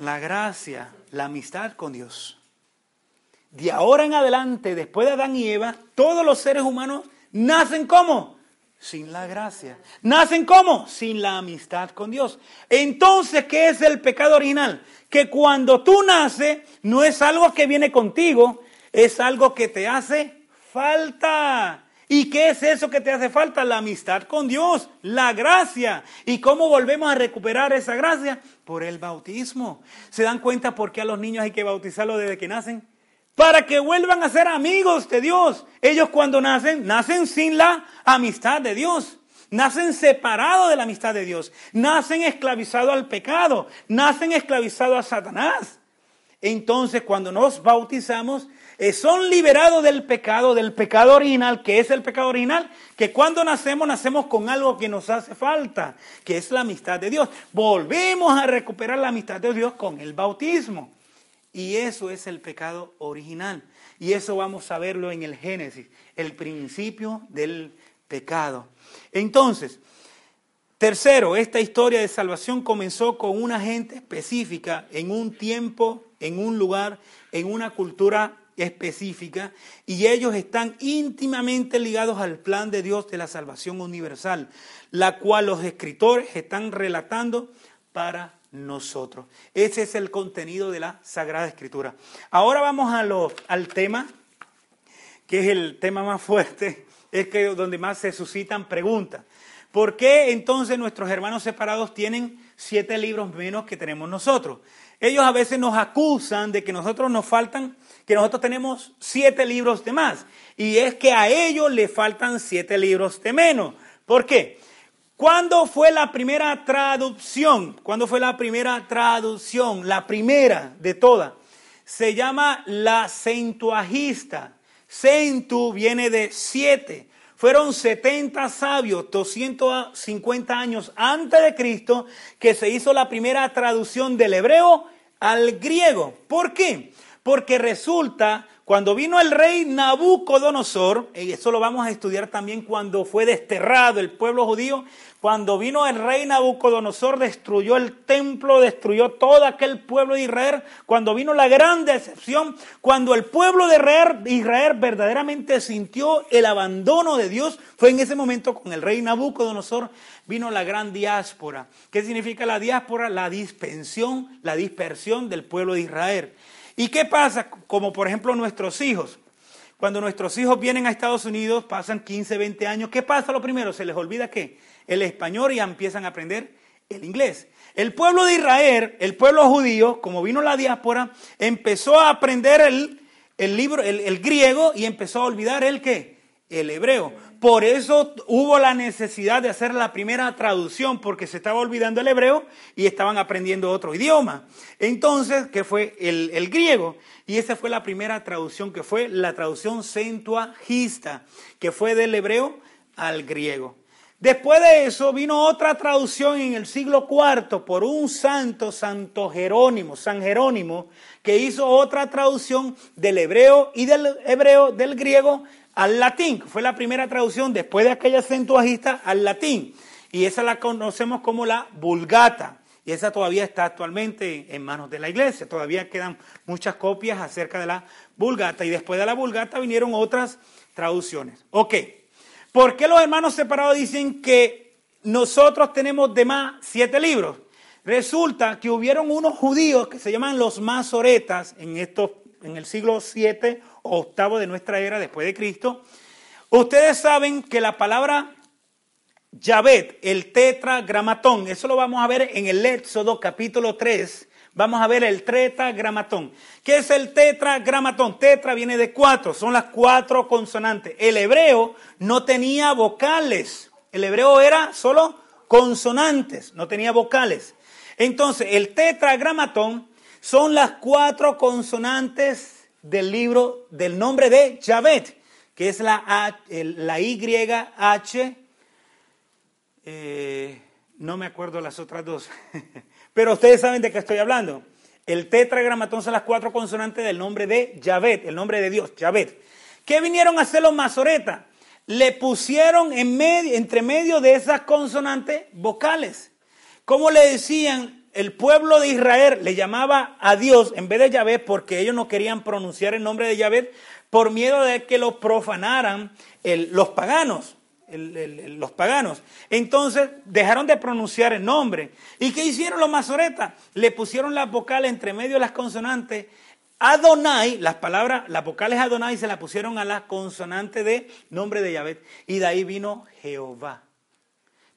La gracia, la amistad con Dios. De ahora en adelante, después de Adán y Eva, todos los seres humanos nacen como? Sin la gracia. ¿Nacen como? Sin la amistad con Dios. Entonces, ¿qué es el pecado original? Que cuando tú naces, no es algo que viene contigo, es algo que te hace falta. ¿Y qué es eso que te hace falta? La amistad con Dios, la gracia. ¿Y cómo volvemos a recuperar esa gracia? Por el bautismo. ¿Se dan cuenta por qué a los niños hay que bautizarlos desde que nacen? Para que vuelvan a ser amigos de Dios. Ellos cuando nacen, nacen sin la amistad de Dios. Nacen separados de la amistad de Dios. Nacen esclavizados al pecado. Nacen esclavizados a Satanás. Entonces, cuando nos bautizamos, son liberados del pecado, del pecado original, que es el pecado original, que cuando nacemos, nacemos con algo que nos hace falta, que es la amistad de Dios. Volvemos a recuperar la amistad de Dios con el bautismo. Y eso es el pecado original. Y eso vamos a verlo en el Génesis, el principio del pecado. Entonces, tercero, esta historia de salvación comenzó con una gente específica, en un tiempo, en un lugar, en una cultura específica y ellos están íntimamente ligados al plan de Dios de la salvación universal, la cual los escritores están relatando para nosotros. Ese es el contenido de la Sagrada Escritura. Ahora vamos al tema, que es el tema más fuerte, es que donde más se suscitan preguntas. ¿Por qué entonces nuestros hermanos separados tienen siete libros menos que tenemos nosotros? Ellos a veces nos acusan de que nosotros nos faltan que nosotros tenemos siete libros de más. Y es que a ellos le faltan siete libros de menos. ¿Por qué? ¿Cuándo fue la primera traducción? ¿Cuándo fue la primera traducción? La primera de todas. Se llama la centuagista. Centu viene de siete. Fueron 70 sabios, 250 años antes de Cristo, que se hizo la primera traducción del hebreo al griego. ¿Por qué? Porque resulta, cuando vino el rey Nabucodonosor, y eso lo vamos a estudiar también cuando fue desterrado el pueblo judío, cuando vino el rey Nabucodonosor, destruyó el templo, destruyó todo aquel pueblo de Israel. Cuando vino la gran decepción, cuando el pueblo de Israel verdaderamente sintió el abandono de Dios, fue en ese momento con el rey Nabucodonosor vino la gran diáspora. ¿Qué significa la diáspora? La dispensión, la dispersión del pueblo de Israel. ¿Y qué pasa? Como por ejemplo nuestros hijos. Cuando nuestros hijos vienen a Estados Unidos, pasan 15, 20 años, ¿qué pasa lo primero? Se les olvida qué? El español y empiezan a aprender el inglés. El pueblo de Israel, el pueblo judío, como vino la diáspora, empezó a aprender el, libro, el, el, griego y empezó a olvidar el qué? El hebreo. Por eso hubo la necesidad de hacer la primera traducción, porque se estaba olvidando el hebreo y estaban aprendiendo otro idioma. Entonces, que fue el, griego. Y esa fue la primera traducción, que fue la traducción centuagista, que fue del hebreo al griego. Después de eso vino otra traducción en el siglo IV por un santo, Santo Jerónimo, San Jerónimo, que hizo otra traducción del hebreo y del hebreo del griego al latín. Fue la primera traducción después de aquella centuagista al latín. Y esa la conocemos como la Vulgata. Y esa todavía está actualmente en manos de la iglesia. Todavía quedan muchas copias acerca de la Vulgata. Y después de la Vulgata vinieron otras traducciones. Ok. ¿Por qué los hermanos separados dicen que nosotros tenemos de más siete libros? Resulta que hubieron unos judíos que se llaman los masoretas en, estos, en el siglo 7 octavo de nuestra era después de Cristo, ustedes saben que la palabra Yahvet, el tetragramatón, eso lo vamos a ver en el Éxodo capítulo 3, vamos a ver el tetragramatón. ¿Qué es el tetragramatón? Tetra viene de cuatro, son las cuatro consonantes. El hebreo no tenía vocales, el hebreo era solo consonantes, no tenía vocales. Entonces, el tetragramatón son las cuatro consonantes del libro del nombre de Javet, que es la, la YH, eh, no me acuerdo las otras dos, pero ustedes saben de qué estoy hablando. El tetragramatón son las cuatro consonantes del nombre de Javet, el nombre de Dios, Javet. ¿Qué vinieron a hacer los masoretas? Le pusieron en medio, entre medio de esas consonantes vocales. ¿Cómo le decían? El pueblo de Israel le llamaba a Dios en vez de Yahvé porque ellos no querían pronunciar el nombre de Yahvé por miedo de que lo profanaran los paganos. Los paganos. Entonces dejaron de pronunciar el nombre. ¿Y qué hicieron los masoretas? Le pusieron las vocales entre medio de las consonantes. Adonai, las palabras, las vocales Adonai se las pusieron a la consonante de nombre de Yahvé. Y de ahí vino Jehová.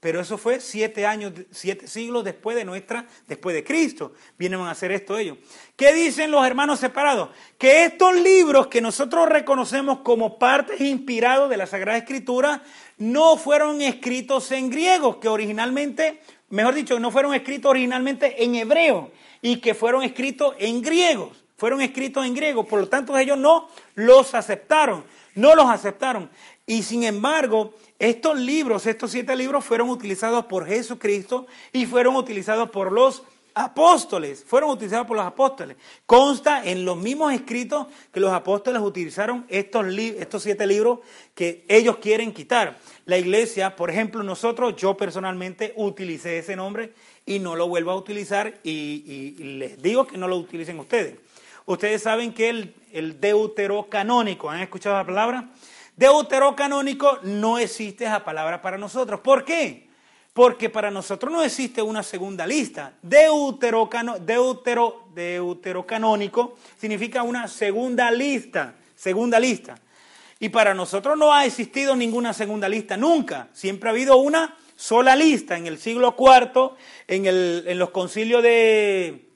Pero eso fue siete años, siete siglos después de nuestra, después de Cristo. Vienen a hacer esto ellos. ¿Qué dicen los hermanos separados? Que estos libros que nosotros reconocemos como partes inspirados de la Sagrada Escritura no fueron escritos en griego, que originalmente, mejor dicho, no fueron escritos originalmente en hebreo y que fueron escritos en griegos. Fueron escritos en griego, por lo tanto ellos no los aceptaron, no los aceptaron. Y sin embargo, estos libros, estos siete libros fueron utilizados por Jesucristo y fueron utilizados por los apóstoles, fueron utilizados por los apóstoles. Consta en los mismos escritos que los apóstoles utilizaron estos, estos siete libros que ellos quieren quitar. La iglesia, por ejemplo, nosotros, yo personalmente utilicé ese nombre y no lo vuelvo a utilizar y, les digo que no lo utilicen ustedes. Ustedes saben que el, el deuterocanónico, ¿han escuchado la palabra? Deuterocanónico no existe esa palabra para nosotros. ¿Por qué? Porque para nosotros no existe una segunda lista. Deuterocanónico significa una segunda lista, segunda lista. Y para nosotros no ha existido ninguna segunda lista nunca. Siempre ha habido una sola lista. En el siglo IV, en, el, en los concilios de,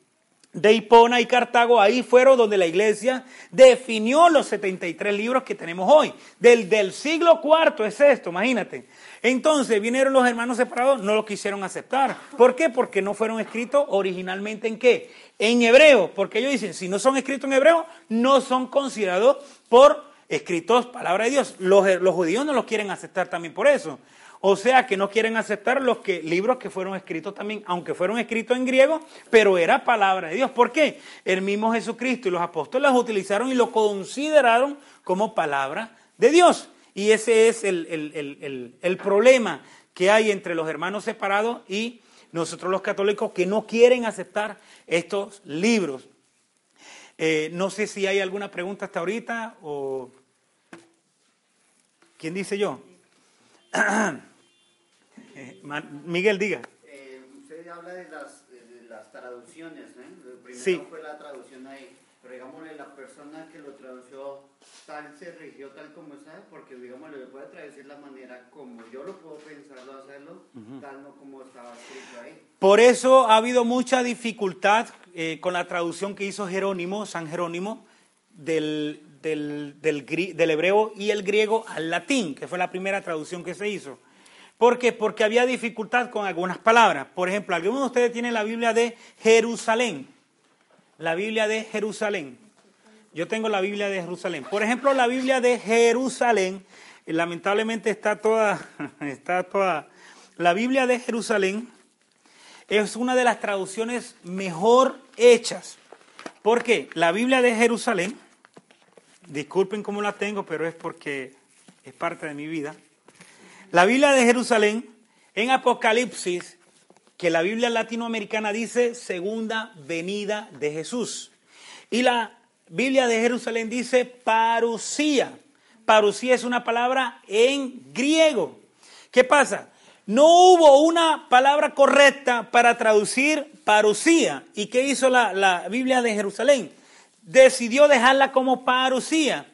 de Hipona y Cartago, ahí fueron donde la iglesia definió los 73 libros que tenemos hoy. Del, del siglo IV es esto, imagínate. Entonces vinieron los hermanos separados, no lo quisieron aceptar. ¿Por qué? Porque no fueron escritos originalmente en qué? En hebreo. Porque ellos dicen, si no son escritos en hebreo, no son considerados por escritos palabra de Dios. Los, los judíos no los quieren aceptar también por eso. O sea que no quieren aceptar los que, libros que fueron escritos también, aunque fueron escritos en griego, pero era palabra de Dios. ¿Por qué? El mismo Jesucristo y los apóstoles utilizaron y lo consideraron como palabra de Dios. Y ese es el, problema que hay entre los hermanos separados y nosotros los católicos que no quieren aceptar estos libros. Eh, no sé si hay alguna pregunta hasta ahorita o... ¿Quién dice yo? Eh, Miguel, diga. Eh, usted habla de las, de las traducciones, ¿eh? Primero fue la traducción ahí, pero digámosle, la persona que lo tradució tal se rigió tal como está, porque digámosle, le puede traducir la manera como yo lo puedo pensarlo hacerlo, tal no como estaba escrito ahí. Por eso ha habido mucha dificultad eh, con la traducción que hizo Jerónimo, San Jerónimo, del, del, del, del, hebreo y el griego al latín, que fue la primera traducción que se hizo. ¿Por qué? Porque había dificultad con algunas palabras. Por ejemplo, algunos de ustedes tienen la Biblia de Jerusalén. La Biblia de Jerusalén. Yo tengo la Biblia de Jerusalén. Por ejemplo, la Biblia de Jerusalén, lamentablemente está toda, está toda. La Biblia de Jerusalén es una de las traducciones mejor hechas. ¿Por qué? La Biblia de Jerusalén, disculpen cómo la tengo, pero es porque es parte de mi vida. La Biblia de Jerusalén, en Apocalipsis, que la Biblia latinoamericana dice segunda venida de Jesús. Y la Biblia de Jerusalén dice parusía. Parusía es una palabra en griego. ¿Qué pasa? No hubo una palabra correcta para traducir parusía. ¿Y qué hizo la, la Biblia de Jerusalén? Decidió dejarla como parusía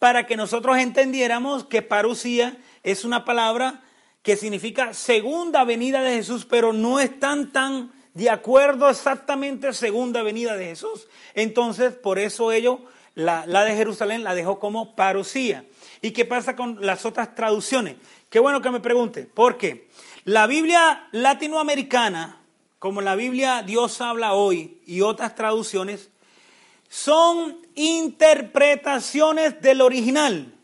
para que nosotros entendiéramos que parusía es una palabra que significa segunda venida de Jesús, pero no están tan de acuerdo exactamente segunda venida de Jesús. Entonces, por eso ellos, la, de Jerusalén la dejó como parusía. ¿Y qué pasa con las otras traducciones? Qué bueno que me pregunte, porque la Biblia latinoamericana, como la Biblia Dios habla hoy y otras traducciones, son interpretaciones del original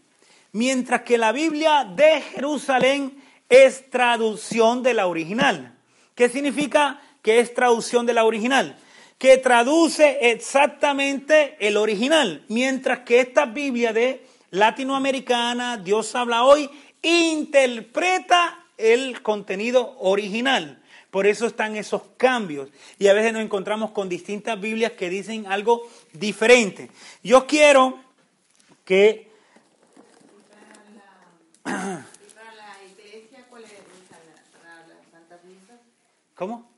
mientras que la Biblia de Jerusalén es traducción de la original. ¿Qué significa que es traducción de la original? Que traduce exactamente el original, mientras que esta Biblia de latinoamericana, Dios habla hoy, interpreta el contenido original. Por eso están esos cambios. Y a veces nos encontramos con distintas Biblias que dicen algo diferente. Yo quiero que... ¿Cómo?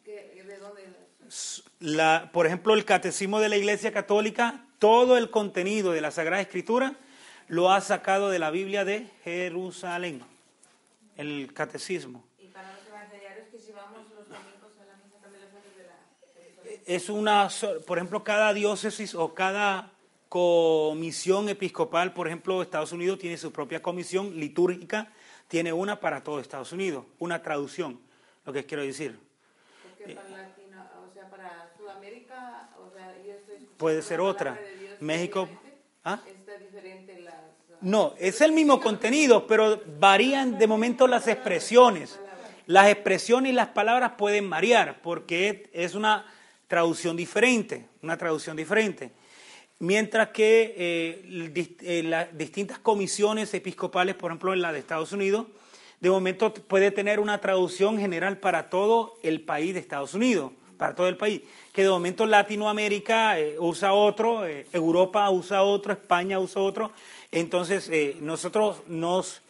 La, por ejemplo, el catecismo de la Iglesia Católica, todo el contenido de la Sagrada Escritura lo ha sacado de la Biblia de Jerusalén, el catecismo. ¿Y para los evangeliarios que llevamos los domingos a la misa también de la Es una, por ejemplo, cada diócesis o cada comisión episcopal, por ejemplo, Estados Unidos tiene su propia comisión litúrgica, tiene una para todo Estados Unidos, una traducción, lo que quiero decir. o sea, para Sudamérica, o sea, puede ser otra. México, ¿ah? No, es el mismo contenido, pero varían de momento las expresiones. Las expresiones y las palabras pueden variar porque es una traducción diferente, una traducción diferente. Mientras que eh, eh, las distintas comisiones episcopales, por ejemplo en la de Estados Unidos, de momento puede tener una traducción general para todo el país de Estados Unidos, para todo el país, que de momento Latinoamérica eh, usa otro, Europa usa otro, España usa otro, entonces nosotros nos,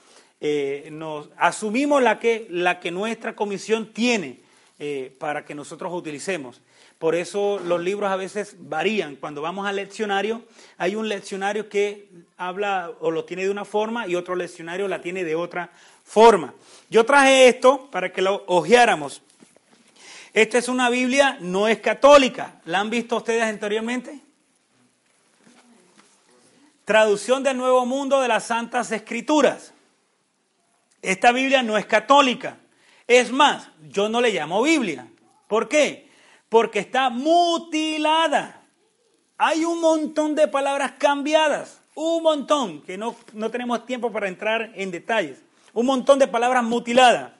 nos, asumimos la que, la que nuestra comisión tiene para que nosotros utilicemos. Por eso los libros a veces varían. Cuando vamos al leccionario, hay un leccionario que habla o lo tiene de una forma y otro leccionario la tiene de otra forma. Yo traje esto para que lo ojeáramos. Esta es una Biblia, no es católica. ¿La han visto ustedes anteriormente? Traducción del Nuevo Mundo de las Santas Escrituras. Esta Biblia no es católica. Es más, yo no le llamo Biblia. ¿Por qué? Porque está mutilada. Hay un montón de palabras cambiadas, un montón, que no, no tenemos tiempo para entrar en detalles, un montón de palabras mutiladas.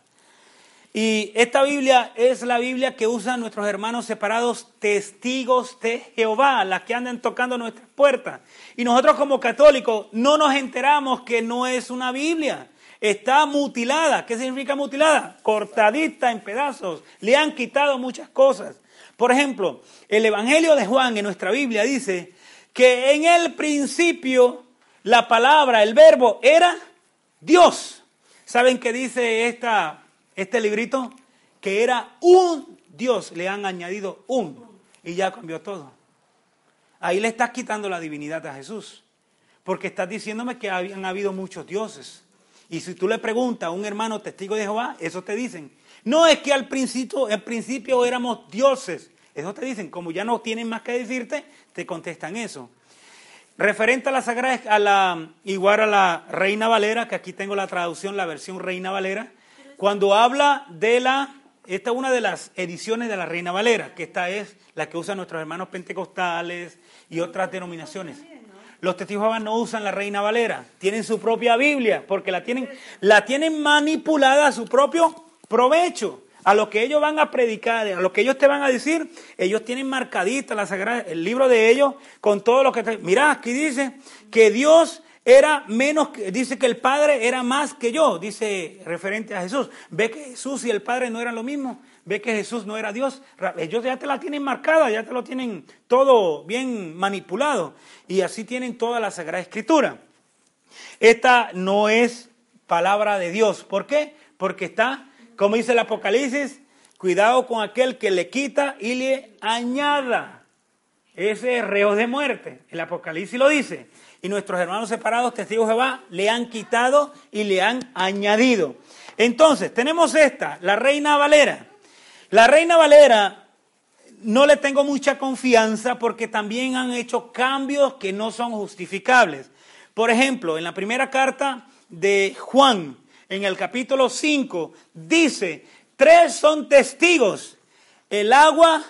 Y esta Biblia es la Biblia que usan nuestros hermanos separados, testigos de Jehová, las que andan tocando nuestras puertas. Y nosotros como católicos no nos enteramos que no es una Biblia. Está mutilada. ¿Qué significa mutilada? Cortadita en pedazos. Le han quitado muchas cosas. Por ejemplo, el Evangelio de Juan en nuestra Biblia dice que en el principio la palabra, el verbo era Dios. ¿Saben qué dice esta, este librito? Que era un Dios, le han añadido un y ya cambió todo. Ahí le estás quitando la divinidad a Jesús, porque estás diciéndome que habían habido muchos dioses. Y si tú le preguntas a un hermano testigo de Jehová, eso te dicen. No es que al principio, al principio éramos dioses. Eso te dicen, como ya no tienen más que decirte, te contestan eso. Referente a la Sagrada, a la, igual a la Reina Valera, que aquí tengo la traducción, la versión Reina Valera, cuando habla de la, esta es una de las ediciones de la Reina Valera, que esta es la que usan nuestros hermanos pentecostales y otras denominaciones. Los testigos no usan la Reina Valera, tienen su propia Biblia, porque la tienen, la tienen manipulada a su propio provecho. A lo que ellos van a predicar, a lo que ellos te van a decir, ellos tienen marcadita la sagrada, el libro de ellos con todo lo que... Te, mirá, aquí dice que Dios era menos, dice que el Padre era más que yo, dice referente a Jesús. Ve que Jesús y el Padre no eran lo mismo, ve que Jesús no era Dios. Ellos ya te la tienen marcada, ya te lo tienen todo bien manipulado. Y así tienen toda la Sagrada Escritura. Esta no es palabra de Dios. ¿Por qué? Porque está como dice el Apocalipsis, cuidado con aquel que le quita y le añada. Ese es reo de muerte. El Apocalipsis lo dice. Y nuestros hermanos separados, testigos de Jehová, le han quitado y le han añadido. Entonces, tenemos esta, la Reina Valera. La Reina Valera no le tengo mucha confianza porque también han hecho cambios que no son justificables. Por ejemplo, en la primera carta de Juan, en el capítulo 5, dice, tres son testigos, el agua,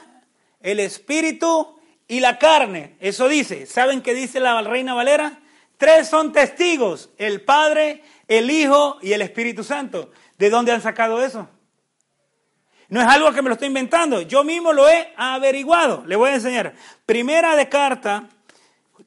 el espíritu y la carne. Eso dice, ¿saben qué dice la Reina Valera? Tres son testigos, el Padre, el Hijo y el Espíritu Santo. ¿De dónde han sacado eso? No es algo que me lo estoy inventando, yo mismo lo he averiguado. Le voy a enseñar. Primera de carta,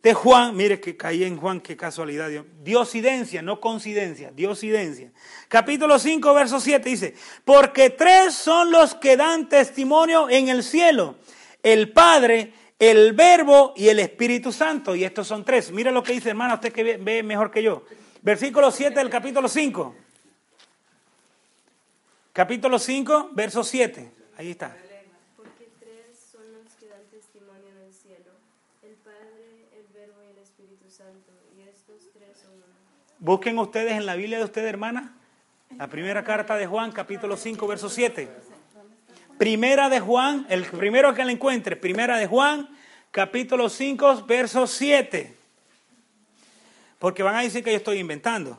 de Juan, mire que caí en Juan, qué casualidad. Diosidencia, no coincidencia, diosidencia. Capítulo 5, verso 7 dice, porque tres son los que dan testimonio en el cielo, el Padre, el Verbo y el Espíritu Santo. Y estos son tres. Mira lo que dice, hermana, usted que ve, mejor que yo. Versículo 7 del capítulo 5. Capítulo 5, verso 7. Ahí está. Busquen ustedes en la Biblia de ustedes, hermana, la primera carta de Juan, capítulo 5, verso 7. Primera de Juan, el primero que la encuentre, primera de Juan, capítulo 5, verso 7. Porque van a decir que yo estoy inventando.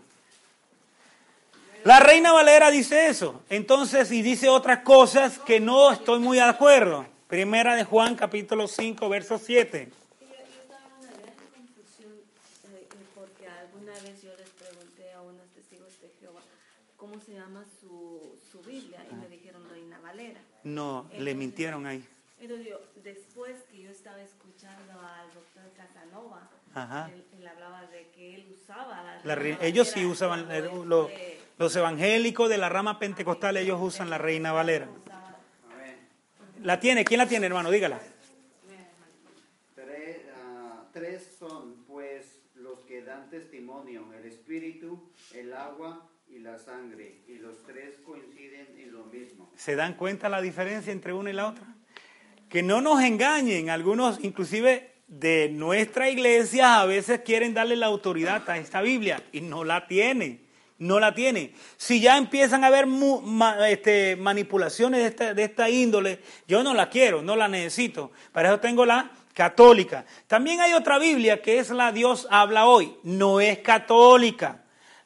La Reina Valera dice eso. Entonces, y dice otras cosas que no estoy muy de acuerdo. Primera de Juan, capítulo 5, verso 7. No, le mintieron ahí. Entonces, yo, después que yo estaba escuchando al doctor Casanova, Él, hablaba de que él usaba la, Ellos sí usaban, los evangélicos de la rama pentecostal, ellos usan la Reina Valera. ¿La tiene? ¿Quién la tiene, hermano? Dígala. Tres, ah, tres son, pues, los que dan testimonio, el espíritu, el agua la sangre, y los tres coinciden en lo mismo. ¿Se dan cuenta la diferencia entre una y la otra? Que no nos engañen, algunos inclusive de nuestra iglesia a veces quieren darle la autoridad a esta Biblia y no la tiene, no la tiene. Si ya empiezan a haber este, manipulaciones de esta, de esta índole, yo no la quiero, no la necesito. Para eso tengo la católica. También hay otra Biblia que es la Dios habla hoy, no es católica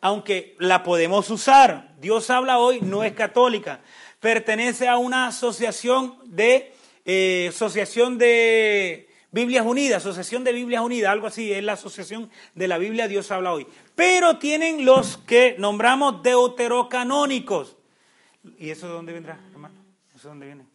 aunque la podemos usar. Dios habla hoy, no es católica. Pertenece a una asociación de, eh, asociación de Biblias Unidas, Asociación de Biblias Unidas, algo así, es la asociación de la Biblia Dios habla hoy. Pero tienen los que nombramos deuterocanónicos. ¿Y eso de dónde vendrá, hermano? ¿Eso de dónde viene?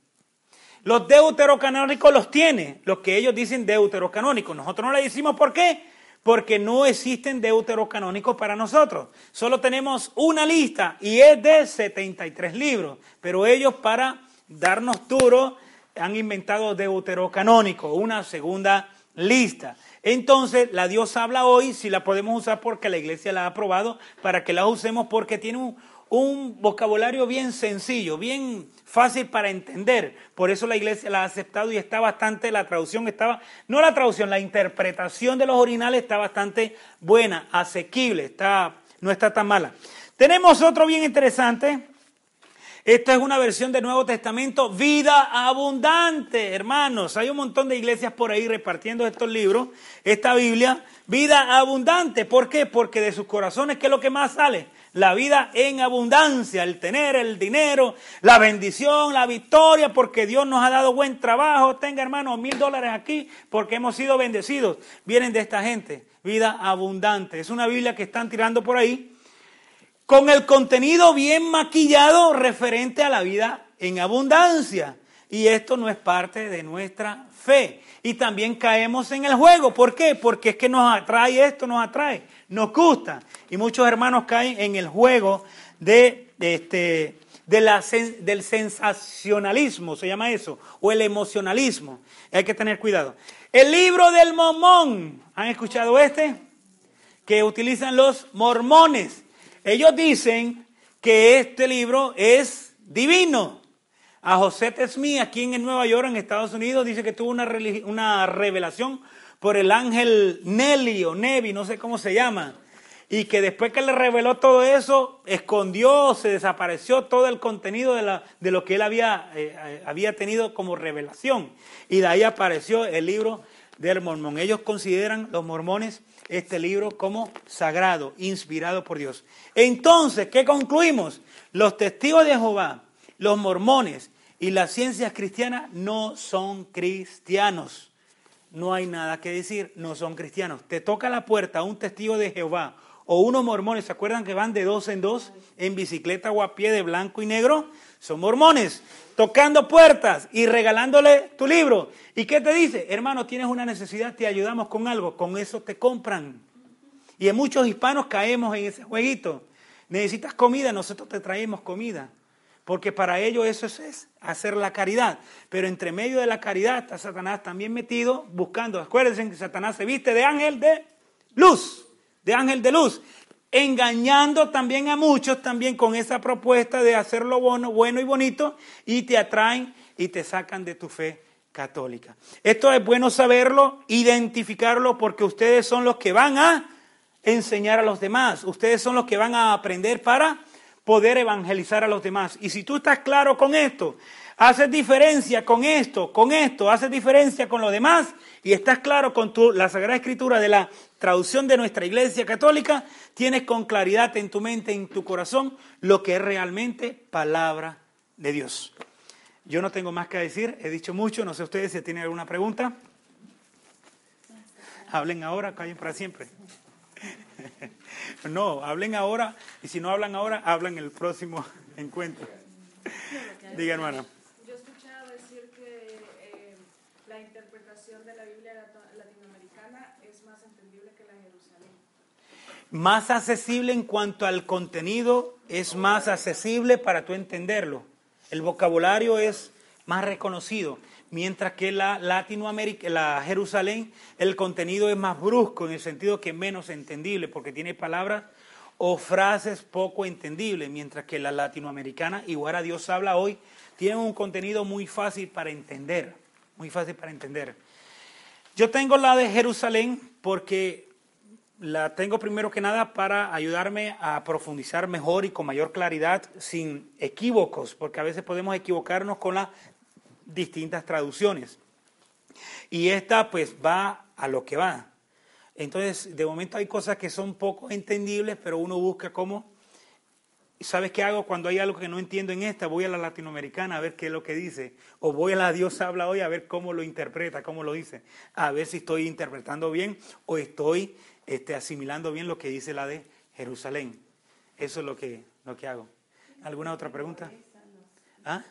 Los deuterocanónicos los tiene, los que ellos dicen deuterocanónicos. Nosotros no le decimos por qué, porque no existen deuterocanónicos para nosotros. Solo tenemos una lista y es de 73 libros, pero ellos para darnos duro han inventado deuterocanónico, una segunda lista. Entonces, la Dios habla hoy, si la podemos usar porque la iglesia la ha aprobado, para que la usemos porque tiene un, un vocabulario bien sencillo, bien fácil para entender. Por eso la iglesia la ha aceptado y está bastante, la traducción estaba, no la traducción, la interpretación de los originales está bastante buena, asequible, está, no está tan mala. Tenemos otro bien interesante. Esta es una versión del Nuevo Testamento, vida abundante, hermanos. Hay un montón de iglesias por ahí repartiendo estos libros, esta Biblia, vida abundante. ¿Por qué? Porque de sus corazones, ¿qué es lo que más sale? La vida en abundancia, el tener el dinero, la bendición, la victoria, porque Dios nos ha dado buen trabajo. Tenga, hermano, mil dólares aquí porque hemos sido bendecidos. Vienen de esta gente, vida abundante. Es una Biblia que están tirando por ahí con el contenido bien maquillado referente a la vida en abundancia. Y esto no es parte de nuestra fe. Y también caemos en el juego. ¿Por qué? Porque es que nos atrae esto, nos atrae nos gusta. Y muchos hermanos caen en el juego de, este, del sensacionalismo, se llama eso, o el emocionalismo. Hay que tener cuidado. El libro del Momón, ¿han escuchado este? Que utilizan los mormones. Ellos dicen que este libro es divino. A José Tesmi, aquí en Nueva York, en Estados Unidos, dice que tuvo una, una revelación por el ángel Nelly o Nevi, no sé cómo se llama, y que después que le reveló todo eso, escondió, se desapareció todo el contenido de, la, de lo que él había, eh, eh, había tenido como revelación. Y de ahí apareció el libro del mormón. Ellos consideran, los mormones, este libro como sagrado, inspirado por Dios. Entonces, ¿qué concluimos? Los testigos de Jehová, los mormones y las ciencias cristianas no son cristianos no hay nada que decir, no son cristianos. Te toca la puerta un testigo de Jehová o unos mormones, ¿se acuerdan que van de dos en dos en bicicleta o a pie de blanco y negro? Son mormones, tocando puertas y regalándole tu libro. ¿Y qué te dice? Hermano, tienes una necesidad, te ayudamos con algo, con eso te compran. Y en muchos hispanos caemos en ese jueguito. Necesitas comida, nosotros te traemos comida. Porque para ellos eso es hacer la caridad. Pero entre medio de la caridad está Satanás también metido buscando. Acuérdense que Satanás se viste de ángel de luz. De ángel de luz. Engañando también a muchos también con esa propuesta de hacerlo bueno, bueno y bonito. Y te atraen y te sacan de tu fe católica. Esto es bueno saberlo, identificarlo, porque ustedes son los que van a enseñar a los demás. Ustedes son los que van a aprender para poder evangelizar a los demás. Y si tú estás claro con esto, haces diferencia con esto, con esto, haces diferencia con lo demás y estás claro con tu, la Sagrada Escritura de la traducción de nuestra Iglesia Católica, tienes con claridad en tu mente, en tu corazón, lo que es realmente palabra de Dios. Yo no tengo más que decir, he dicho mucho, no sé ustedes si tienen alguna pregunta. Hablen ahora, callen para siempre. No, hablen ahora y si no hablan ahora, hablan el próximo encuentro. Diga, hermana. Yo he escuchado decir que eh, la interpretación de la Biblia es más entendible que la de Jerusalén. Más accesible en cuanto al contenido, es más accesible para tú entenderlo. El vocabulario es más reconocido mientras que la Latinoamérica, la Jerusalén, el contenido es más brusco en el sentido que es menos entendible, porque tiene palabras o frases poco entendibles, mientras que la latinoamericana, igual a Dios habla hoy, tiene un contenido muy fácil para entender, muy fácil para entender. Yo tengo la de Jerusalén porque la tengo primero que nada para ayudarme a profundizar mejor y con mayor claridad sin equívocos, porque a veces podemos equivocarnos con la distintas traducciones. Y esta pues va a lo que va. Entonces, de momento hay cosas que son poco entendibles, pero uno busca cómo. ¿Sabes qué hago cuando hay algo que no entiendo en esta? Voy a la latinoamericana a ver qué es lo que dice. O voy a la Dios habla hoy a ver cómo lo interpreta, cómo lo dice. A ver si estoy interpretando bien o estoy asimilando bien lo que dice la de Jerusalén. Eso es lo que, lo que hago. ¿Alguna otra pregunta? ¿Ah?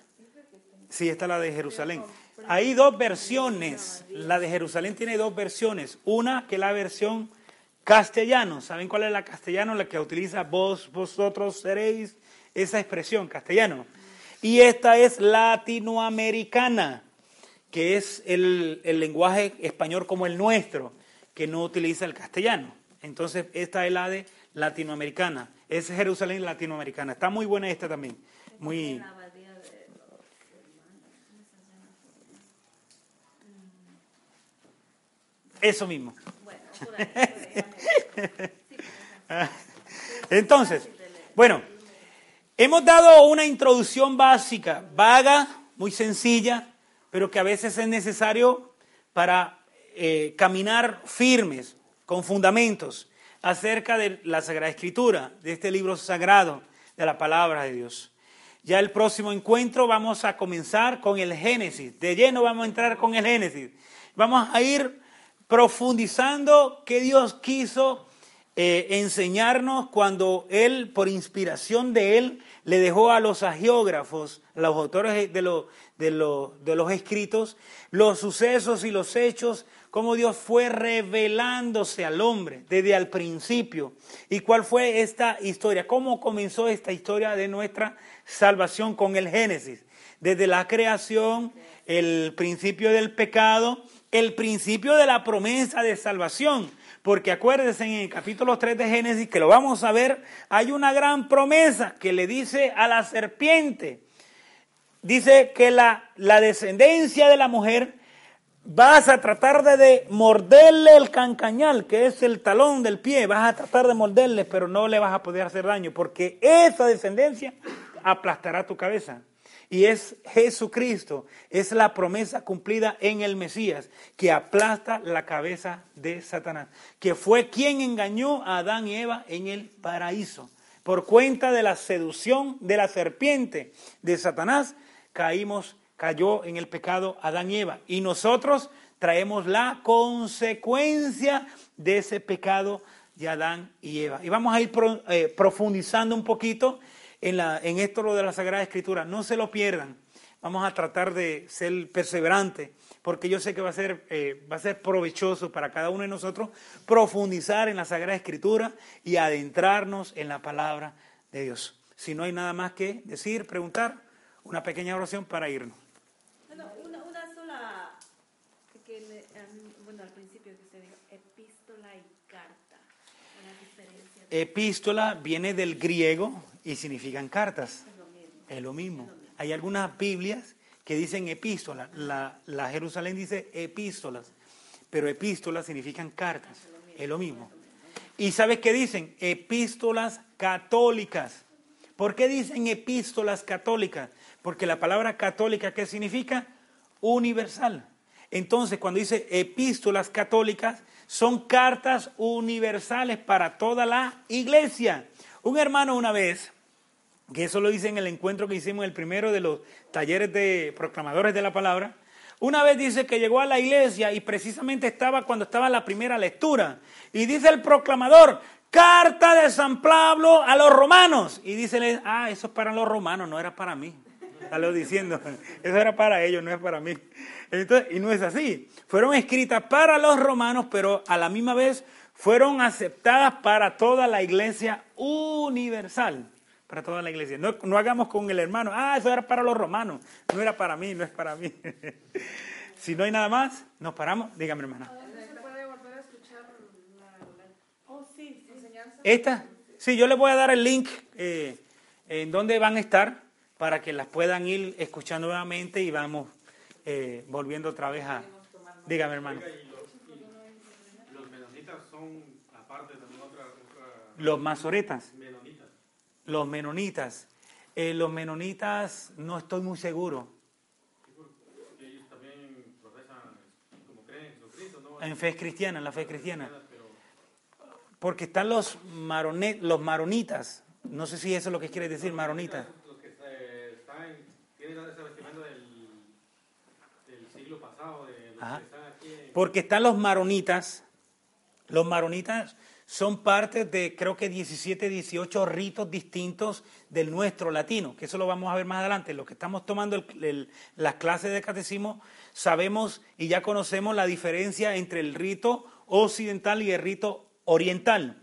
Sí, esta es la de Jerusalén. Hay dos versiones. La de Jerusalén tiene dos versiones. Una que es la versión castellano. ¿Saben cuál es la castellano? La que utiliza vos, vosotros seréis. Esa expresión, castellano. Y esta es latinoamericana, que es el, el lenguaje español como el nuestro, que no utiliza el castellano. Entonces, esta es la de latinoamericana. Es Jerusalén latinoamericana. Está muy buena esta también. Muy. Eso mismo. Entonces, bueno, hemos dado una introducción básica, vaga, muy sencilla, pero que a veces es necesario para eh, caminar firmes, con fundamentos, acerca de la Sagrada Escritura, de este libro sagrado, de la palabra de Dios. Ya el próximo encuentro vamos a comenzar con el Génesis. De lleno vamos a entrar con el Génesis. Vamos a ir profundizando qué Dios quiso eh, enseñarnos cuando Él, por inspiración de Él, le dejó a los agiógrafos, los autores de, de, de los escritos, los sucesos y los hechos, cómo Dios fue revelándose al hombre desde al principio. ¿Y cuál fue esta historia? ¿Cómo comenzó esta historia de nuestra salvación con el Génesis? Desde la creación, el principio del pecado, el principio de la promesa de salvación. Porque acuérdense en el capítulo 3 de Génesis, que lo vamos a ver, hay una gran promesa que le dice a la serpiente. Dice que la, la descendencia de la mujer vas a tratar de, de, morderle el cancañal, que es el talón del pie, vas a tratar de morderle, pero no le vas a poder hacer daño, porque esa descendencia aplastará tu cabeza. Y es Jesucristo, es la promesa cumplida en el Mesías, que aplasta la cabeza de Satanás, que fue quien engañó a Adán y Eva en el paraíso. Por cuenta de la seducción de la serpiente de Satanás, caímos, cayó en el pecado Adán y Eva. Y nosotros traemos la consecuencia de ese pecado de Adán y Eva. Y vamos a ir eh, profundizando un poquito en, esto lo de la Sagrada Escritura. No se lo pierdan. Vamos a tratar de ser perseverantes, porque yo sé que va a ser, eh, va a ser provechoso para cada uno de nosotros profundizar en la Sagrada Escritura y adentrarnos en la palabra de Dios. Si no hay nada más que decir, preguntar, una pequeña oración para irnos. Bueno, una, una sola, que, bueno, al principio que usted dijo, epístola y carta. diferencia. Epístola viene del griego y significan cartas. Es lo mismo. Hay algunas Biblias que dicen epístola. La, la Jerusalén dice epístolas, pero epístolas significan cartas. Es lo mismo. ¿Y sabes qué dicen? Epístolas católicas. ¿Por qué dicen epístolas católicas? Porque la palabra católica, ¿qué significa? Universal. Entonces, cuando dice epístolas católicas, son cartas universales para toda la iglesia. Un hermano una vez que eso lo dice en el encuentro que hicimos, el primero de los talleres de proclamadores de la palabra. Una vez dice que llegó a la iglesia y precisamente estaba cuando estaba la primera lectura. Y dice el proclamador, carta de San Pablo a los romanos. Y dice, ah, eso es para los romanos, no era para mí. Salió diciendo, eso era para ellos, no es para mí. Entonces, y no es así. Fueron escritas para los romanos, pero a la misma vez fueron aceptadas para toda la iglesia universal para toda la iglesia. No, hagamos con el hermano, ah, eso era para los romanos, no era para mí, no es para mí. si no hay nada más, nos paramos. Dígame, hermana. ¿Se puede volver a escuchar la, oh, sí, enseñanza? ¿Esta? Sí, yo les voy a dar el link eh, en donde van a estar para que las puedan ir escuchando nuevamente y vamos eh, volviendo otra vez a... Dígame, hermano. Los menonitas son aparte también otra... Los masoretas los menonitas. Eh, los menonitas no estoy muy seguro. Ellos también profesan, como creen en Jesucristo, ¿no? En fe cristiana, en la fe cristiana. Porque están los, maronet, los maronitas. No sé si eso es lo que quiere decir, maronitas. Los que están, tienen ese vestimenta del, del siglo Porque están los maronitas. Los maronitas son parte de creo que 17, 18 ritos distintos del nuestro latino, que eso lo vamos a ver más adelante. Los que estamos tomando las clases de catecismo sabemos y ya conocemos la diferencia entre el rito occidental y el rito oriental.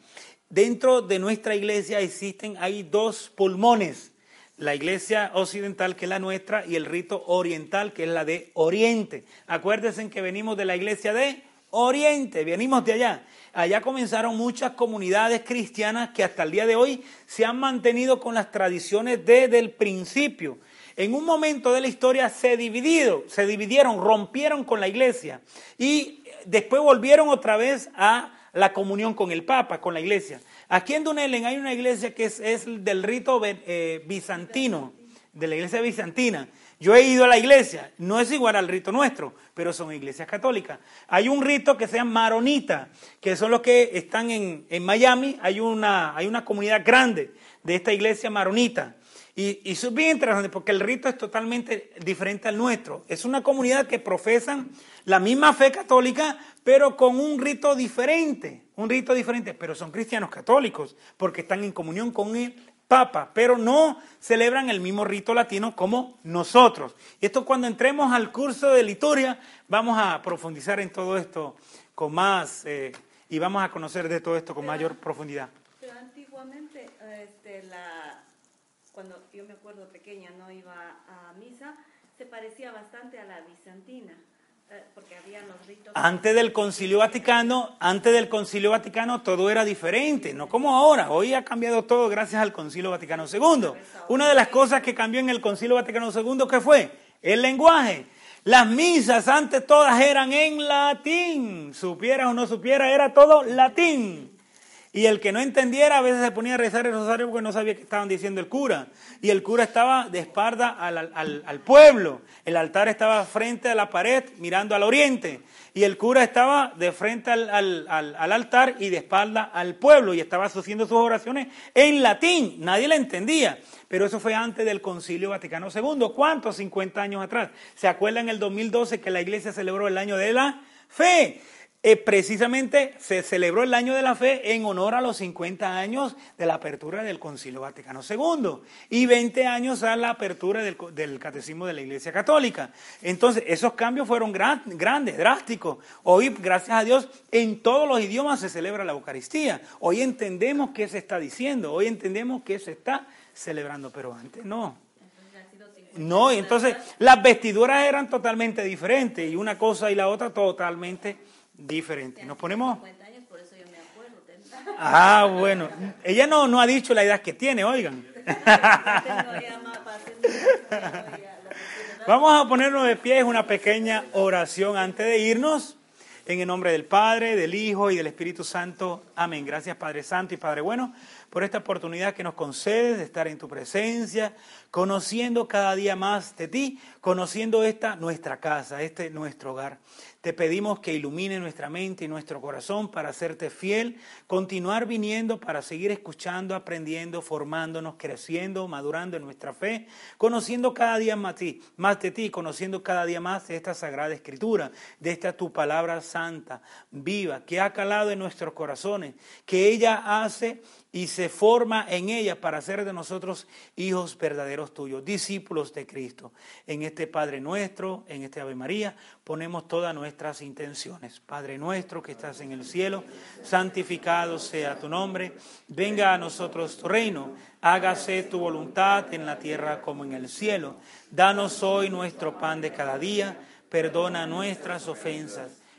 Dentro de nuestra iglesia existen, hay dos pulmones, la iglesia occidental que es la nuestra y el rito oriental que es la de Oriente. Acuérdense que venimos de la iglesia de Oriente, venimos de allá allá comenzaron muchas comunidades cristianas que hasta el día de hoy se han mantenido con las tradiciones desde el principio. En un momento de la historia se dividido, se dividieron, rompieron con la iglesia y después volvieron otra vez a la comunión con el Papa, con la iglesia. Aquí en Dunelen hay una iglesia que es, del rito eh, bizantino, de la iglesia bizantina. Yo he ido a la iglesia, no es igual al rito nuestro, pero son iglesias católicas. Hay un rito que se maronita, que son los que están en, Miami, hay una, hay una comunidad grande de esta iglesia maronita. Y, y es bien interesante porque el rito es totalmente diferente al nuestro. Es una comunidad que profesan la misma fe católica, pero con un rito diferente. Un rito diferente, pero son cristianos católicos porque están en comunión con el papa, pero no celebran el mismo rito latino como nosotros. Y esto cuando entremos al curso de liturgia vamos a profundizar en todo esto con más eh, y vamos a conocer de todo esto con mayor profundidad. Pero antiguamente, este, la, cuando yo me acuerdo pequeña, no iba a misa, se parecía bastante a la bizantina. Eh, antes del Concilio Vaticano, antes del Concilio Vaticano todo era diferente, no como ahora. Hoy ha cambiado todo gracias al Concilio Vaticano II. Una de las cosas que cambió en el Concilio Vaticano II, ¿qué fue? El lenguaje. Las misas antes todas eran en latín. Supiera o no supiera, era todo latín. Y el que no entendiera a veces se ponía a rezar el rosario porque no sabía qué estaban diciendo el cura. Y el cura estaba de espalda al, pueblo. El altar estaba frente a la pared mirando al oriente. Y el cura estaba de frente al, altar y de espalda al pueblo. Y estaba haciendo sus oraciones en latín. Nadie le entendía. Pero eso fue antes del Concilio Vaticano II. ¿Cuántos? 50 años atrás. ¿Se acuerdan en el 2012 que la iglesia celebró el año de la fe? Eh, precisamente se celebró el año de la fe en honor a los 50 años de la apertura del Concilio Vaticano II y 20 años a la apertura del, Catecismo de la Iglesia Católica. Entonces, esos cambios fueron grandes, drásticos. Hoy, gracias a Dios, en todos los idiomas se celebra la Eucaristía. Hoy entendemos qué se está diciendo, hoy entendemos qué se está celebrando, pero antes no. No, entonces las vestiduras eran totalmente diferentes y una cosa y la otra totalmente diferente. Nos ponemos... Ah, bueno. Ella no, no ha dicho la edad que tiene, oigan. Vamos a ponernos de pie, es una pequeña oración antes de irnos. En el nombre del Padre, del Hijo y del Espíritu Santo. Amén. Gracias Padre Santo y Padre Bueno por esta oportunidad que nos concedes de estar en tu presencia, conociendo cada día más de ti, conociendo esta nuestra casa, este nuestro hogar. Te pedimos que ilumine nuestra mente y nuestro corazón para hacerte fiel, continuar viniendo para seguir escuchando, aprendiendo, formándonos, creciendo, madurando en nuestra fe, conociendo cada día más, ti, más de ti, conociendo cada día más de esta sagrada escritura, de esta tu palabra santa, viva, que ha calado en nuestros corazones, que ella hace y se forma en ella para hacer de nosotros hijos verdaderos tuyos, discípulos de Cristo. En este Padre nuestro, en este Ave María, ponemos todas nuestras intenciones. Padre nuestro que estás en el cielo, santificado sea tu nombre, venga a nosotros tu reino, hágase tu voluntad en la tierra como en el cielo. Danos hoy nuestro pan de cada día, perdona nuestras ofensas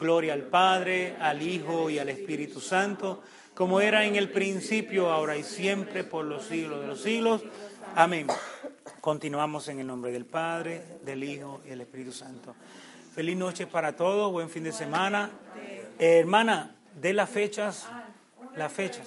Gloria al Padre, al Hijo y al Espíritu Santo, como era en el principio, ahora y siempre, por los siglos de los siglos. Amén. Continuamos en el nombre del Padre, del Hijo y del Espíritu Santo. Feliz noche para todos, buen fin de semana. hermana, de las fechas, las fechas.